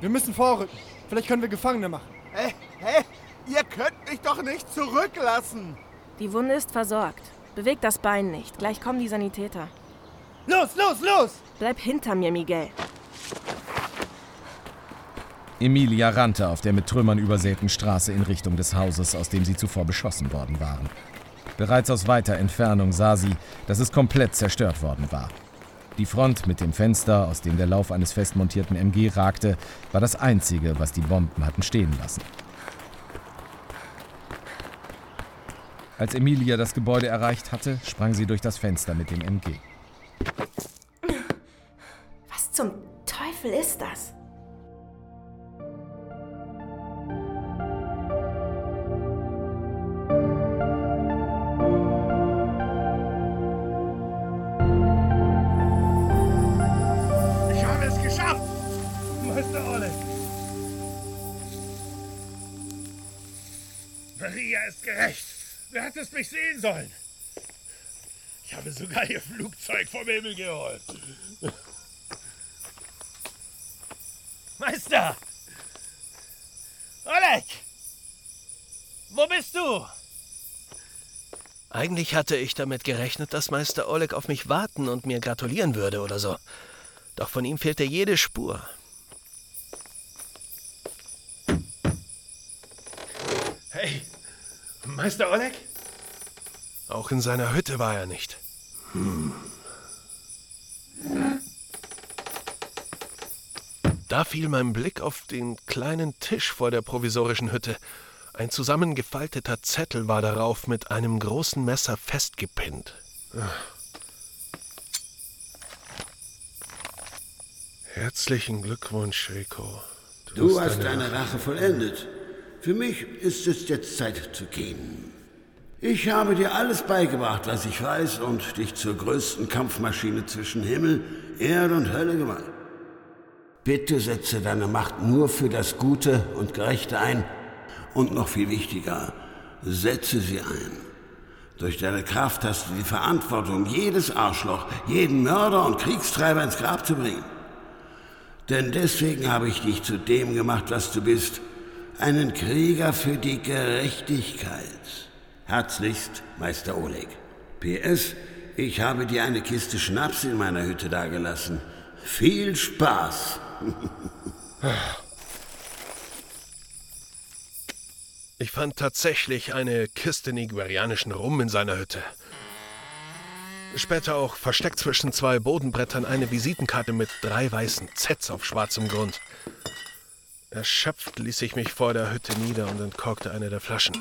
Wir müssen vorrücken. Vielleicht können wir Gefangene machen. Hey, hey, ihr könnt mich doch nicht zurücklassen. Die Wunde ist versorgt. Beweg das Bein nicht. Gleich kommen die Sanitäter. Los, los, los! Bleib hinter mir, Miguel. Emilia rannte auf der mit Trümmern übersäten Straße in Richtung des Hauses, aus dem sie zuvor beschossen worden waren. Bereits aus weiter Entfernung sah sie, dass es komplett zerstört worden war. Die Front mit dem Fenster, aus dem der Lauf eines festmontierten MG ragte, war das einzige, was die Bomben hatten stehen lassen. Als Emilia das Gebäude erreicht hatte, sprang sie durch das Fenster mit dem MG. Teufel ist das? Ich habe es geschafft! Meister Oleg! Maria ist gerecht. Du hättest mich sehen sollen. Ich habe sogar ihr Flugzeug vom Himmel geholt. Meister! Oleg! Wo bist du? Eigentlich hatte ich damit gerechnet, dass Meister Oleg auf mich warten und mir gratulieren würde oder so. Doch von ihm fehlte jede Spur. Hey, Meister Oleg? Auch in seiner Hütte war er nicht. Da fiel mein Blick auf den kleinen Tisch vor der provisorischen Hütte. Ein zusammengefalteter Zettel war darauf mit einem großen Messer festgepinnt. Herzlichen Glückwunsch, Rico. Du hast deine Rache vollendet. Für mich ist es jetzt Zeit zu gehen. Ich habe dir alles beigebracht, was ich weiß, und dich zur größten Kampfmaschine zwischen Himmel, Erde und Hölle gemacht. Bitte setze deine Macht nur für das Gute und Gerechte ein. Und noch viel wichtiger, setze sie ein. Durch deine Kraft hast du die Verantwortung, jedes Arschloch, jeden Mörder und Kriegstreiber ins Grab zu bringen. Denn deswegen habe ich dich zu dem gemacht, was du bist. Einen Krieger für die Gerechtigkeit. Herzlichst, Meister Oleg. PS, ich habe dir eine Kiste Schnaps in meiner Hütte dagelassen. Viel Spaß. Ich fand tatsächlich eine Kiste nigerianischen Rum in seiner Hütte. Später auch versteckt zwischen zwei Bodenbrettern eine Visitenkarte mit drei weißen Zs auf schwarzem Grund. Erschöpft ließ ich mich vor der Hütte nieder und entkorkte eine der Flaschen.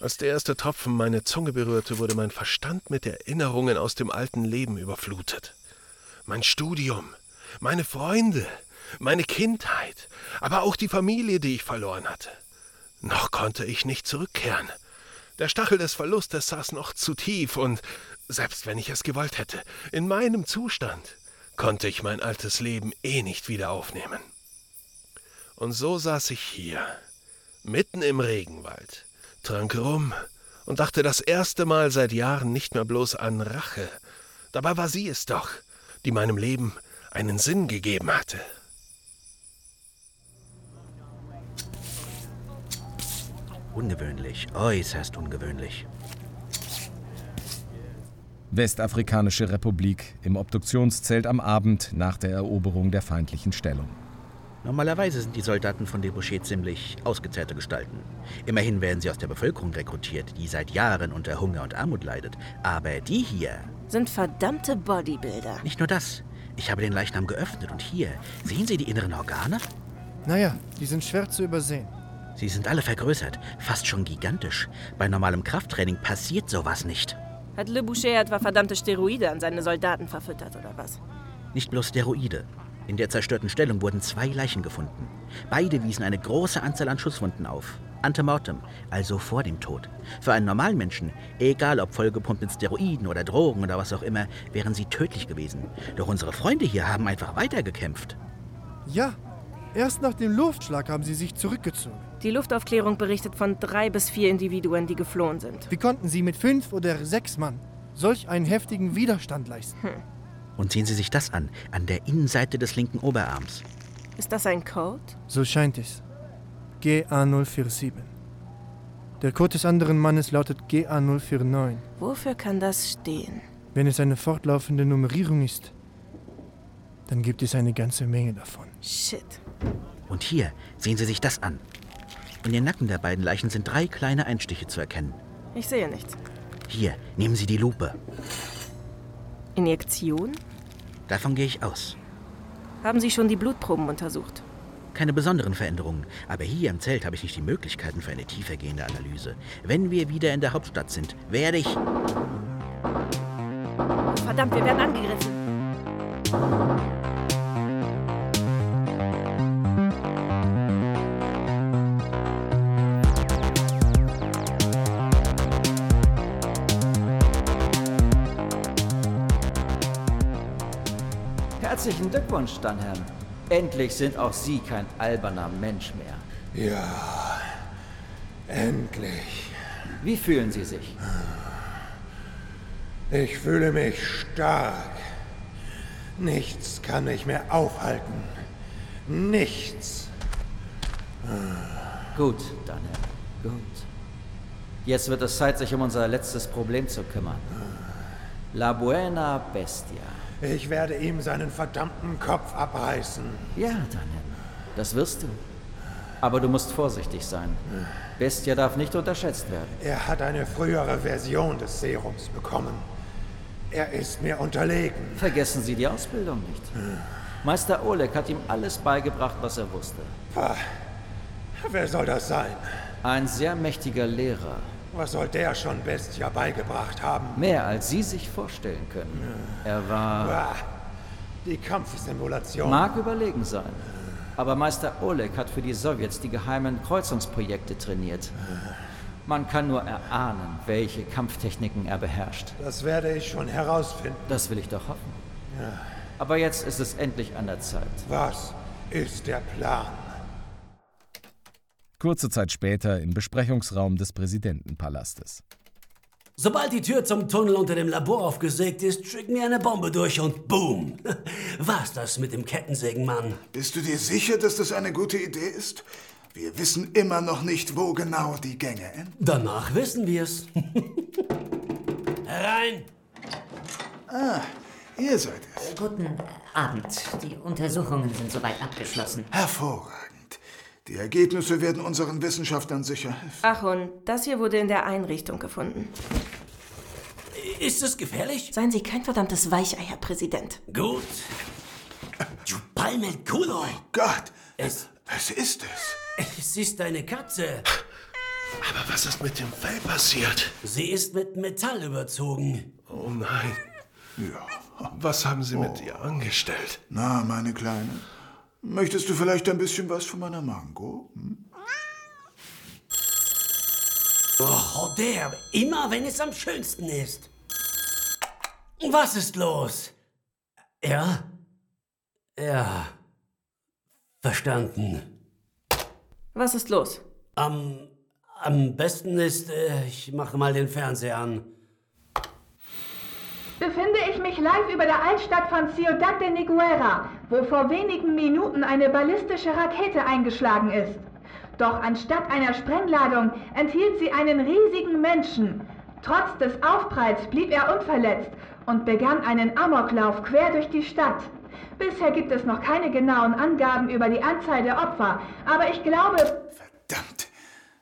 Als der erste Tropfen meine Zunge berührte, wurde mein Verstand mit Erinnerungen aus dem alten Leben überflutet. Mein Studium, meine Freunde, meine Kindheit, aber auch die Familie, die ich verloren hatte. Noch konnte ich nicht zurückkehren. Der Stachel des Verlustes saß noch zu tief und, selbst wenn ich es gewollt hätte, in meinem Zustand konnte ich mein altes Leben eh nicht wieder aufnehmen. Und so saß ich hier, mitten im Regenwald, trank rum und dachte das erste Mal seit Jahren nicht mehr bloß an Rache. Dabei war sie es doch, die meinem Leben einen Sinn gegeben hatte. Ungewöhnlich, äußerst ungewöhnlich. Westafrikanische Republik im Obduktionszelt am Abend nach der Eroberung der feindlichen Stellung. Normalerweise sind die Soldaten von Debouchet ziemlich ausgezehrte Gestalten. Immerhin werden sie aus der Bevölkerung rekrutiert, die seit Jahren unter Hunger und Armut leidet. Aber die hier. Sind verdammte Bodybuilder. Nicht nur das. Ich habe den Leichnam geöffnet und hier. Sehen Sie die inneren Organe? Naja, die sind schwer zu übersehen. Sie sind alle vergrößert, fast schon gigantisch. Bei normalem Krafttraining passiert sowas nicht. Hat Le Boucher etwa verdammte Steroide an seine Soldaten verfüttert oder was? Nicht bloß Steroide. In der zerstörten Stellung wurden zwei Leichen gefunden. Beide wiesen eine große Anzahl an Schusswunden auf. Antemortem, also vor dem Tod. Für einen normalen Menschen, egal ob vollgepumpt mit Steroiden oder Drogen oder was auch immer, wären sie tödlich gewesen. Doch unsere Freunde hier haben einfach weitergekämpft. Ja, erst nach dem Luftschlag haben sie sich zurückgezogen. Die Luftaufklärung berichtet von drei bis vier Individuen, die geflohen sind. Wie konnten sie mit fünf oder sechs Mann solch einen heftigen Widerstand leisten? Hm. Und sehen Sie sich das an, an der Innenseite des linken Oberarms. Ist das ein Code? So scheint es. GA047. Der Code des anderen Mannes lautet GA049. Wofür kann das stehen? Wenn es eine fortlaufende Nummerierung ist, dann gibt es eine ganze Menge davon. Shit. Und hier, sehen Sie sich das an. In den Nacken der beiden Leichen sind drei kleine Einstiche zu erkennen. Ich sehe nichts. Hier, nehmen Sie die Lupe. Injektion? Davon gehe ich aus. Haben Sie schon die Blutproben untersucht? Keine besonderen Veränderungen, aber hier im Zelt habe ich nicht die Möglichkeiten für eine tiefergehende Analyse. Wenn wir wieder in der Hauptstadt sind, werde ich. Verdammt, wir werden angegriffen. Herzlichen Glückwunsch, Dunham. Endlich sind auch Sie kein alberner Mensch mehr. Ja, endlich. Wie fühlen Sie sich? Ich fühle mich stark. Nichts kann mich mehr aufhalten. Nichts. Gut, Dunham. Gut. Jetzt wird es Zeit, sich um unser letztes Problem zu kümmern. La Buena Bestia. Ich werde ihm seinen verdammten Kopf abreißen. Ja, Dunham. Das wirst du. Aber du musst vorsichtig sein. Bestia darf nicht unterschätzt werden. Er hat eine frühere Version des Serums bekommen. Er ist mir unterlegen. Vergessen Sie die Ausbildung nicht. Meister Oleg hat ihm alles beigebracht, was er wusste. Pah. Wer soll das sein? Ein sehr mächtiger Lehrer. Was soll der schon Bestia beigebracht haben? Mehr als Sie sich vorstellen können. Er war. Die Kampfsimulation. Mag überlegen sein. Aber Meister Oleg hat für die Sowjets die geheimen Kreuzungsprojekte trainiert. Man kann nur erahnen, welche Kampftechniken er beherrscht. Das werde ich schon herausfinden. Das will ich doch hoffen. Ja. Aber jetzt ist es endlich an der Zeit. Was ist der Plan? Kurze Zeit später im Besprechungsraum des Präsidentenpalastes. Sobald die Tür zum Tunnel unter dem Labor aufgesägt ist, schicken wir eine Bombe durch und boom. War's das mit dem Kettensägenmann? Bist du dir sicher, dass das eine gute Idee ist? Wir wissen immer noch nicht, wo genau die Gänge enden. Danach wissen wir's. Herein! Ah, ihr seid es. Guten Abend. Die Untersuchungen sind soweit abgeschlossen. Hervorragend. Die Ergebnisse werden unseren Wissenschaftlern sicher helfen. Ach, und das hier wurde in der Einrichtung gefunden. Ist es gefährlich? Seien Sie kein verdammtes Weichei, Herr Präsident. Gut. Palmelkulo. Oh Gott. Es, Was ist es? es ist eine Katze. Aber was ist mit dem Fell passiert? Sie ist mit Metall überzogen. Oh nein. Ja. Was haben Sie mit ihr angestellt? Na, meine Kleine. Möchtest du vielleicht ein bisschen was von meiner Mango? Hm? Oh, der. Immer wenn es am schönsten ist. Was ist los? Ja? Ja. Verstanden. Was ist los? Am, am besten ist, äh, ich mache mal den Fernseher an. Befinde ich mich live über der Altstadt von Ciudad de Niguera, wo vor wenigen Minuten eine ballistische Rakete eingeschlagen ist. Doch anstatt einer Sprengladung enthielt sie einen riesigen Menschen. Trotz des Aufpralls blieb er unverletzt und begann einen Amoklauf quer durch die Stadt. Bisher gibt es noch keine genauen Angaben über die Anzahl der Opfer, aber ich glaube. Verdammt,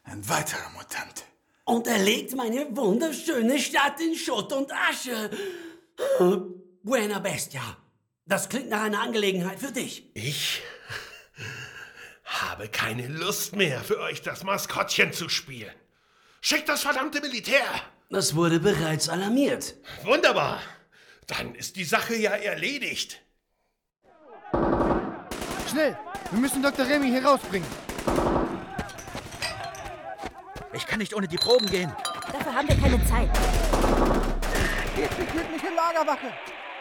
ein weiterer Mutant. Und er legt meine wunderschöne Stadt in Schutt und Asche. Buena Bestia. Das klingt nach einer Angelegenheit für dich. Ich habe keine Lust mehr, für euch das Maskottchen zu spielen. Schickt das verdammte Militär! Das wurde bereits alarmiert. Wunderbar! Dann ist die Sache ja erledigt. Schnell! Wir müssen Dr. Remy hier rausbringen. Ich kann nicht ohne die Proben gehen. Dafür haben wir keine Zeit. Hier ist die tödliche Lagerwache.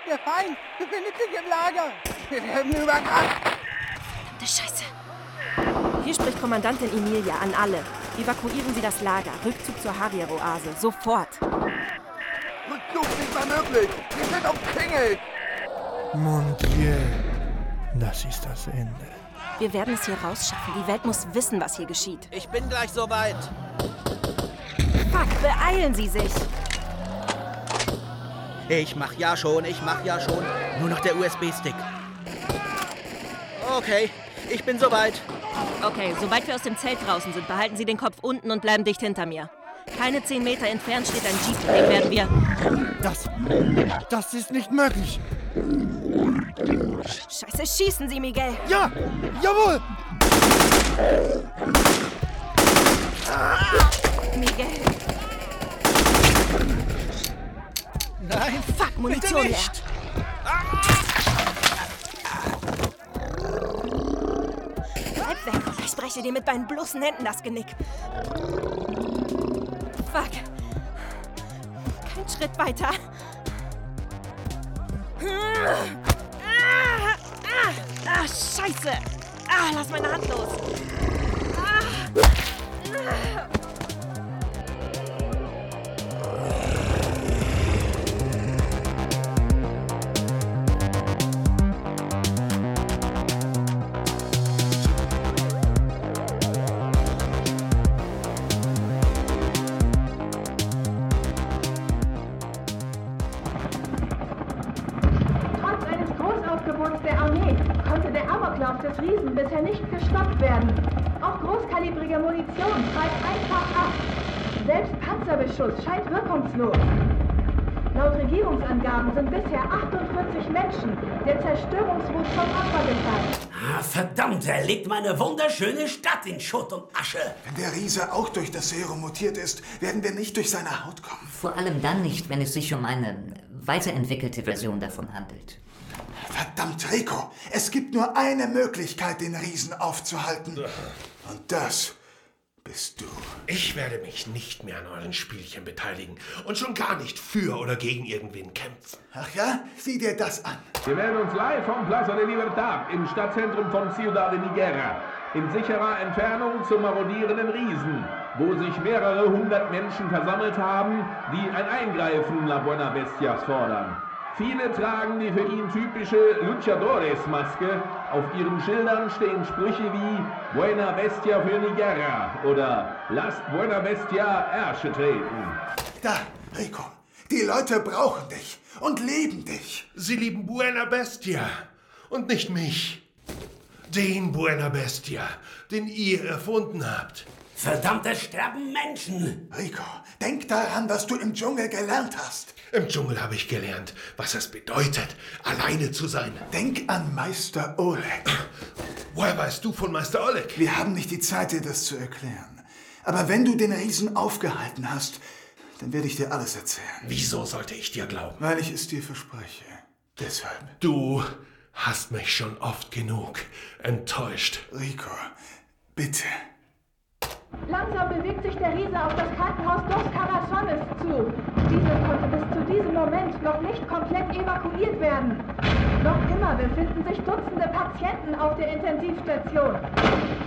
Der Feind befindet sich im Lager. Wir werden überrannt. Verdammte Scheiße. Hier spricht Kommandantin Emilia an alle. Evakuieren Sie das Lager. Rückzug zur Harrier-Oase. Sofort. Rückzug nicht mehr möglich. Wir sind umzingelt. Mon Dieu. Das ist das Ende. Wir werden es hier rausschaffen. Die Welt muss wissen, was hier geschieht. Ich bin gleich soweit. Fuck, beeilen Sie sich. Ich mach ja schon, ich mach ja schon. Nur noch der USB-Stick. Okay, ich bin soweit. Okay, sobald wir aus dem Zelt draußen sind, behalten Sie den Kopf unten und bleiben dicht hinter mir. Keine zehn Meter entfernt steht ein Jeep, den werden wir... Das... Das ist nicht möglich. Scheiße, schießen Sie, Miguel! Ja! Jawohl! Miguel! Nein! Fuck, Munition nicht. Bleib weg! Ich breche dir mit meinen bloßen Händen das Genick. Fuck! Kein Schritt weiter. Ah, ah, ah, Scheiße! Ah, lass meine Hand los! Wirkungslos. Laut Regierungsangaben sind bisher 48 Menschen der Zerstörungswut zum Opfer gefallen. Ah, verdammt, er legt meine wunderschöne Stadt in Schutt und Asche. Wenn der Riese auch durch das Serum mutiert ist, werden wir nicht durch seine Haut kommen. Vor allem dann nicht, wenn es sich um eine weiterentwickelte Version davon handelt. Verdammt, Rico, es gibt nur eine Möglichkeit, den Riesen aufzuhalten. Und das bist du. Ich werde mich nicht mehr an euren Spielchen beteiligen und schon gar nicht für oder gegen irgendwen kämpfen. Ach ja? Sieh dir das an. Wir melden uns live vom Plaza de Libertad im Stadtzentrum von Ciudad de Niguera. In sicherer Entfernung zum marodierenden Riesen, wo sich mehrere hundert Menschen versammelt haben, die ein Eingreifen La Buena Bestias fordern. Viele tragen die für ihn typische Luchadores-Maske. Auf ihren Schildern stehen Sprüche wie Buena Bestia für Niguera oder Lasst Buena Bestia Ärsche treten. Da, Rico. Die Leute brauchen dich und lieben dich. Sie lieben Buena Bestia und nicht mich. Den Buena Bestia, den ihr erfunden habt. Verdammt, es sterben Menschen. Rico, denk daran, was du im Dschungel gelernt hast. Im Dschungel habe ich gelernt, was es bedeutet, alleine zu sein. Denk an Meister Oleg. Woher weißt du von Meister Oleg? Wir haben nicht die Zeit, dir das zu erklären. Aber wenn du den Riesen aufgehalten hast, dann werde ich dir alles erzählen. Wieso sollte ich dir glauben? Weil ich es dir verspreche. Deshalb. Du hast mich schon oft genug enttäuscht. Rico, bitte. Langsam bewegt sich der Riese auf das Krankenhaus Dos Carazones zu. Dieses konnte bis zu diesem Moment noch nicht komplett evakuiert werden. Noch immer befinden sich Dutzende Patienten auf der Intensivstation.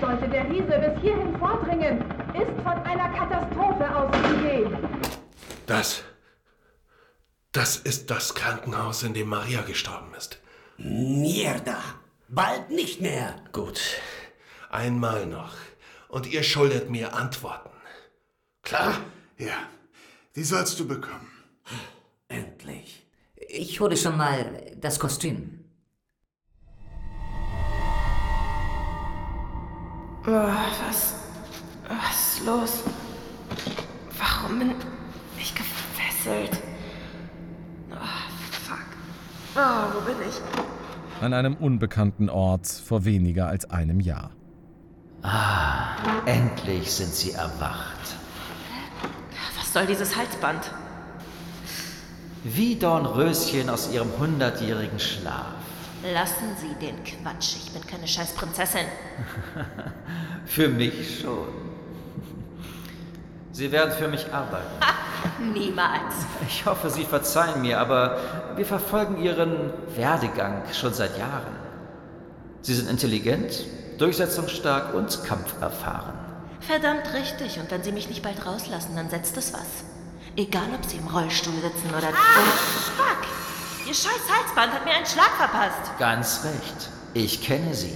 Sollte der Riese bis hierhin vordringen, ist von einer Katastrophe auszugehen. Das. Das ist das Krankenhaus, in dem Maria gestorben ist. Mierda. Bald nicht mehr. Gut. Einmal noch. Und ihr schuldet mir Antworten. Klar? Ja. Die sollst du bekommen. Endlich. Ich hole schon mal das Kostüm. Oh, was. Was ist los? Warum bin ich gefesselt? Oh, fuck. Oh, wo bin ich? An einem unbekannten Ort vor weniger als einem Jahr. Ah, endlich sind sie erwacht. Was soll dieses Halsband? Wie Dornröschen aus ihrem hundertjährigen Schlaf. Lassen Sie den Quatsch. Ich bin keine scheiß Prinzessin. Für mich schon. Sie werden für mich arbeiten. Niemals. Ich hoffe, Sie verzeihen mir, aber wir verfolgen Ihren Werdegang schon seit Jahren. Sie sind intelligent, durchsetzungsstark und kampferfahren. Verdammt richtig. Und wenn Sie mich nicht bald rauslassen, dann setzt es was. Egal, ob Sie im Rollstuhl sitzen oder... Ah, fuck! Ihr scheiß Halsband hat mir einen Schlag verpasst. Ganz recht. Ich kenne Sie.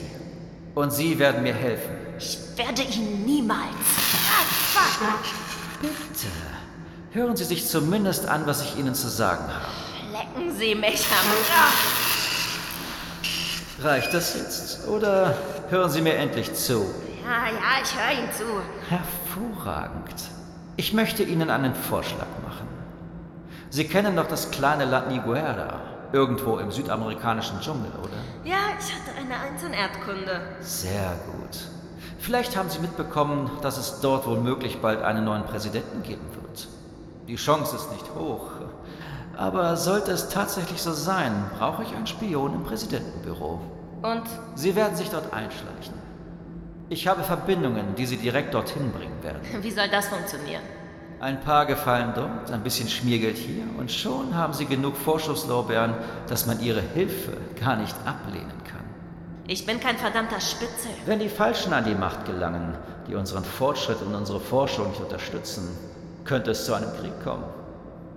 Und Sie werden mir helfen. Ich werde Ihnen niemals... Ah, fuck! Bitte. Hören Sie sich zumindest an, was ich Ihnen zu sagen habe. Lecken Sie mich am... Ah. Reicht das jetzt? Oder hören Sie mir endlich zu? Ja, ja, ich höre Ihnen zu. Hervorragend. Ich möchte Ihnen einen Vorschlag machen. Sie kennen doch das kleine Land Niguera, irgendwo im südamerikanischen Dschungel, oder? Ja, ich hatte eine Eins in Erdkunde. Sehr gut. Vielleicht haben Sie mitbekommen, dass es dort womöglich bald einen neuen Präsidenten geben wird. Die Chance ist nicht hoch. Aber sollte es tatsächlich so sein, brauche ich einen Spion im Präsidentenbüro. Und? Sie werden sich dort einschleichen. Ich habe Verbindungen, die Sie direkt dorthin bringen werden. Wie soll das funktionieren? Ein paar Gefallen dort, ein bisschen Schmiergeld hier und schon haben Sie genug Vorschusslorbeeren, dass man Ihre Hilfe gar nicht ablehnen kann. Ich bin kein verdammter Spitzel. Wenn die Falschen an die Macht gelangen, die unseren Fortschritt und unsere Forschung nicht unterstützen, könnte es zu einem Krieg kommen.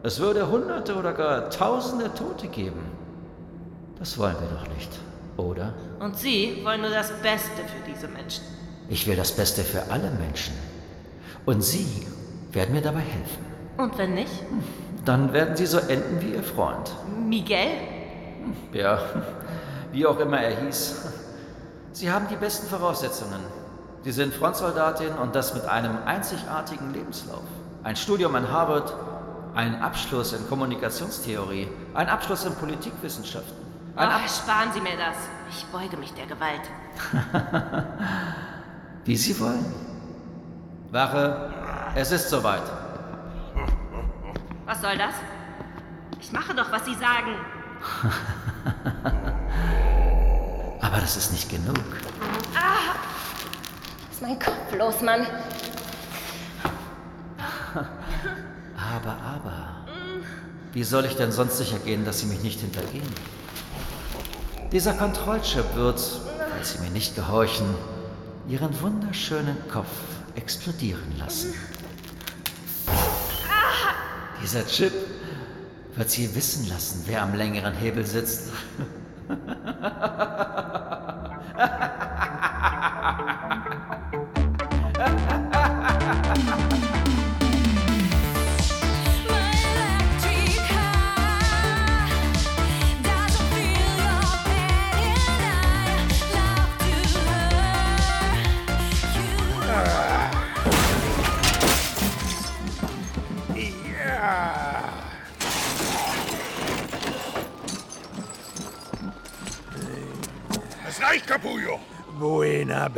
Es würde Hunderte oder gar Tausende Tote geben. Das wollen wir doch nicht, oder? Und Sie wollen nur das Beste für diese Menschen. Ich will das Beste für alle Menschen. Und Sie werden mir dabei helfen. Und wenn nicht? Dann werden Sie so enden wie Ihr Freund. Miguel? Ja, wie auch immer er hieß. Sie haben die besten Voraussetzungen. Sie sind Frontsoldatin und das mit einem einzigartigen Lebenslauf. Ein Studium in Harvard, ein Abschluss in Kommunikationstheorie, ein Abschluss in Politikwissenschaften. Ein Ach, sparen Sie mir das. Ich beuge mich der Gewalt. Wie Sie wollen. Wache, es ist soweit. Was soll das? Ich mache doch, was Sie sagen. Aber das ist nicht genug. Ah! Ist mein Kopf los, Mann. Aber, aber. Wie soll ich denn sonst sicher gehen, dass Sie mich nicht hintergehen? Dieser Kontrollchip wird, falls Sie mir nicht gehorchen, Ihren wunderschönen Kopf explodieren lassen. Dieser Chip wird Sie wissen lassen, wer am längeren Hebel sitzt.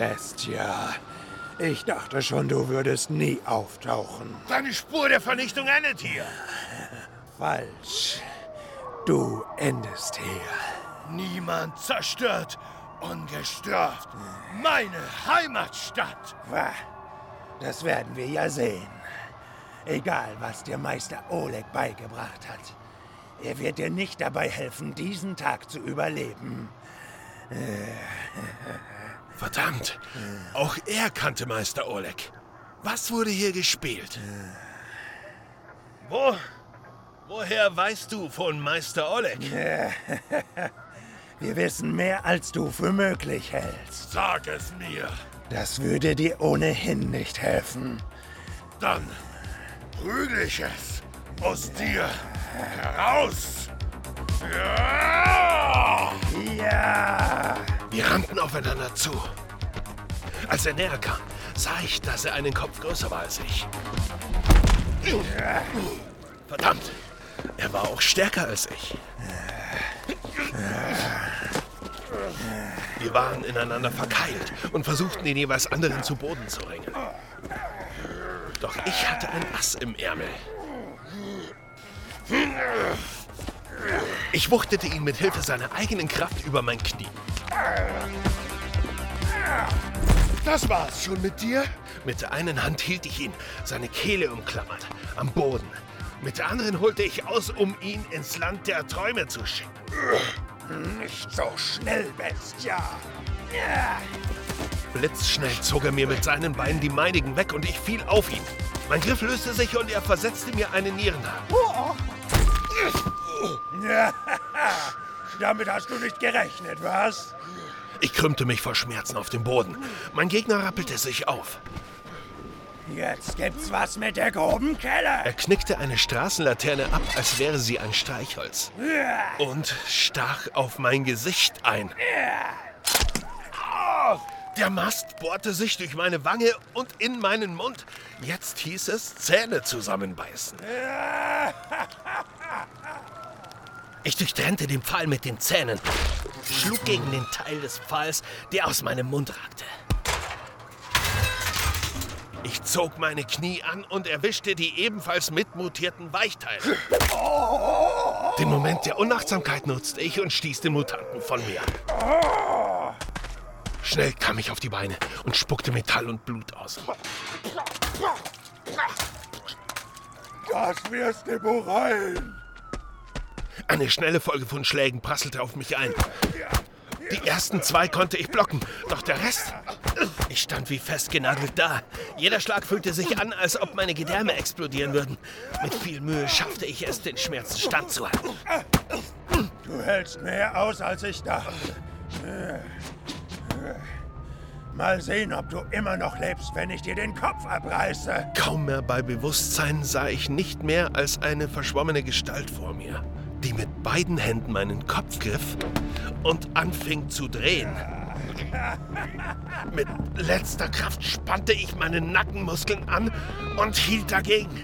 Bestia. Ich dachte schon, du würdest nie auftauchen. Deine Spur der Vernichtung endet hier. Falsch. Du endest hier. Niemand zerstört ungestraft meine Heimatstadt. Das werden wir ja sehen. Egal, was dir Meister Oleg beigebracht hat. Er wird dir nicht dabei helfen, diesen Tag zu überleben. Verdammt, auch er kannte Meister Oleg. Was wurde hier gespielt? Wo? Woher weißt du von Meister Oleg? Wir wissen mehr, als du für möglich hältst. Sag es mir. Das würde dir ohnehin nicht helfen. Dann prügel ich es aus dir heraus. Ja! Wir rannten aufeinander zu. Als er näher kam, sah ich, dass er einen Kopf größer war als ich. Verdammt, er war auch stärker als ich. Wir waren ineinander verkeilt und versuchten, den jeweils anderen zu Boden zu ringen. Doch ich hatte ein Ass im Ärmel. Ich wuchtete ihn mit Hilfe seiner eigenen Kraft über mein Knie. Das war's schon mit dir? Mit der einen Hand hielt ich ihn, seine Kehle umklammert, am Boden. Mit der anderen holte ich aus, um ihn ins Land der Träume zu schicken. Nicht so schnell, Bestia. Blitzschnell zog er mir mit seinen Beinen die meinigen weg und ich fiel auf ihn. Mein Griff löste sich und er versetzte mir eine Nierenhaar. Damit hast du nicht gerechnet, was? Ich krümmte mich vor Schmerzen auf dem Boden. Mein Gegner rappelte sich auf. Jetzt gibt's was mit der groben Kelle. Er knickte eine Straßenlaterne ab, als wäre sie ein Streichholz. Und stach auf mein Gesicht ein. Der Mast bohrte sich durch meine Wange und in meinen Mund. Jetzt hieß es Zähne zusammenbeißen. Ich durchtrennte den Pfahl mit den Zähnen, schlug gegen den Teil des Pfahls, der aus meinem Mund ragte. Ich zog meine Knie an und erwischte die ebenfalls mitmutierten Weichteile. Den Moment der Unachtsamkeit nutzte ich und stieß den Mutanten von mir. Schnell kam ich auf die Beine und spuckte Metall und Blut aus. Das wirst du bereuen. Eine schnelle Folge von Schlägen prasselte auf mich ein. Die ersten zwei konnte ich blocken, doch der Rest... Ich stand wie festgenagelt da. Jeder Schlag fühlte sich an, als ob meine Gedärme explodieren würden. Mit viel Mühe schaffte ich es, den Schmerzen standzuhalten. Du hältst mehr aus, als ich dachte. Mal sehen, ob du immer noch lebst, wenn ich dir den Kopf abreiße. Kaum mehr bei Bewusstsein sah ich nicht mehr als eine verschwommene Gestalt vor mir, die mit beiden Händen meinen Kopf griff und anfing zu drehen. Mit letzter Kraft spannte ich meine Nackenmuskeln an und hielt dagegen.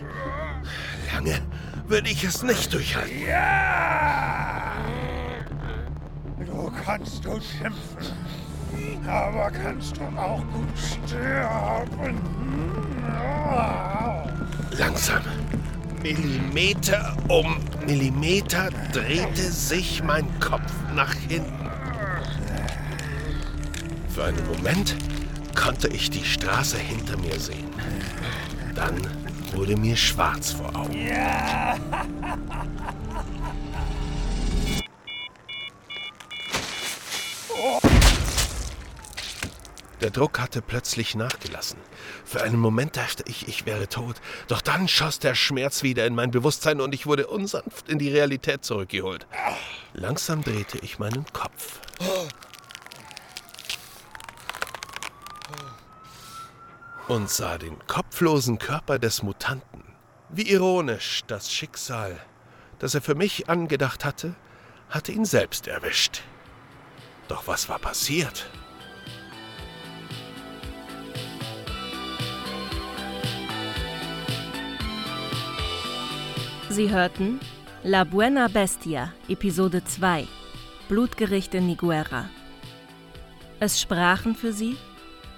Lange würde ich es nicht durchhalten. Ja! Du kannst du schimpfen, aber kannst du auch gut sterben. Langsam, Millimeter um Millimeter drehte sich mein Kopf nach hinten. Für einen Moment konnte ich die Straße hinter mir sehen. Dann wurde mir schwarz vor Augen. Der Druck hatte plötzlich nachgelassen. Für einen Moment dachte ich, ich wäre tot. Doch dann schoss der Schmerz wieder in mein Bewusstsein und ich wurde unsanft in die Realität zurückgeholt. Langsam drehte ich meinen Kopf. Und sah den kopflosen Körper des Mutanten. Wie ironisch das Schicksal, das er für mich angedacht hatte, hatte ihn selbst erwischt. Doch was war passiert? Sie hörten La Buena Bestia, Episode 2, Blutgericht in Niguera. Es sprachen für Sie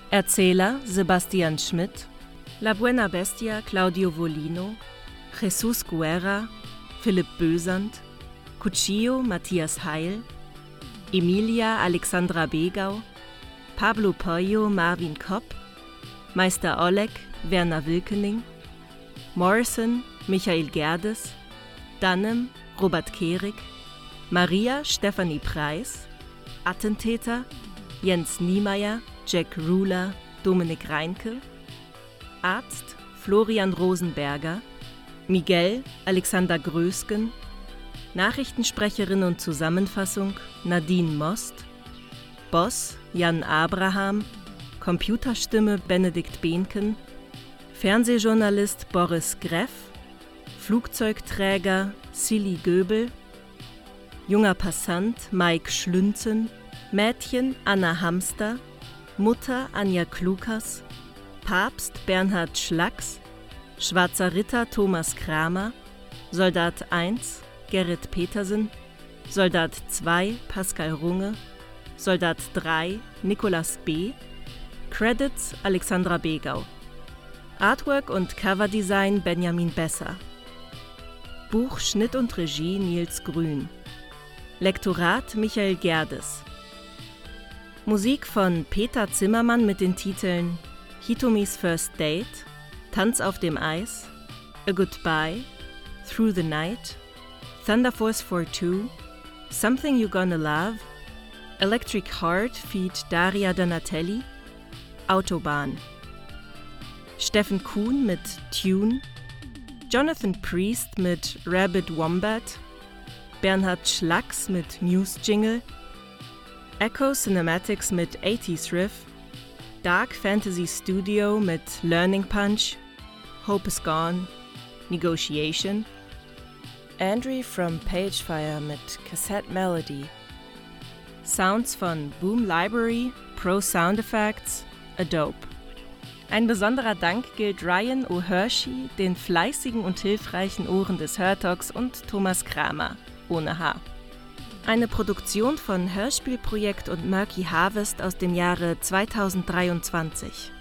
Erzähler Sebastian Schmidt, La Buena Bestia Claudio Volino, Jesus Guerra, Philipp Bösand, Cuchillo Matthias Heil, Emilia Alexandra Begau, Pablo Pollo Marvin Kopp, Meister Oleg Werner Wilkening, Morrison Michael Gerdes, Dannem Robert Kehrig, Maria Stephanie Preis, Attentäter Jens Niemeyer, Jack Ruler, Dominik Reinke, Arzt Florian Rosenberger, Miguel Alexander Grösken, Nachrichtensprecherin und Zusammenfassung Nadine Most, Boss Jan Abraham, Computerstimme Benedikt Behnken, Fernsehjournalist Boris Greff, Flugzeugträger Silly Göbel, junger Passant Mike Schlünzen, Mädchen Anna Hamster, Mutter Anja Klukas, Papst Bernhard Schlacks, Schwarzer Ritter Thomas Kramer, Soldat 1 Gerrit Petersen, Soldat 2 Pascal Runge, Soldat 3 Nicolas B., Credits Alexandra Begau. Artwork und Coverdesign Benjamin Besser. Buch, Schnitt und Regie Nils Grün. Lektorat Michael Gerdes. Musik von Peter Zimmermann mit den Titeln Hitomis First Date, Tanz auf dem Eis, A Goodbye, Through the Night, Thunder Force 42, Something You Gonna Love, Electric Heart feat. Daria Donatelli, Autobahn. Steffen Kuhn mit Tune, Jonathan Priest mit Rabbit Wombat, Bernhard Schlacks mit News Jingle, Echo Cinematics mit 80s Riff, Dark Fantasy Studio mit Learning Punch, Hope is Gone, Negotiation, Andrew from Pagefire mit Cassette Melody, Sounds von Boom Library, Pro Sound Effects, Adobe. Ein besonderer Dank gilt Ryan O'Hershey, den fleißigen und hilfreichen Ohren des Hörtalks und Thomas Kramer, ohne H. Eine Produktion von Hörspielprojekt und Murky Harvest aus dem Jahre 2023.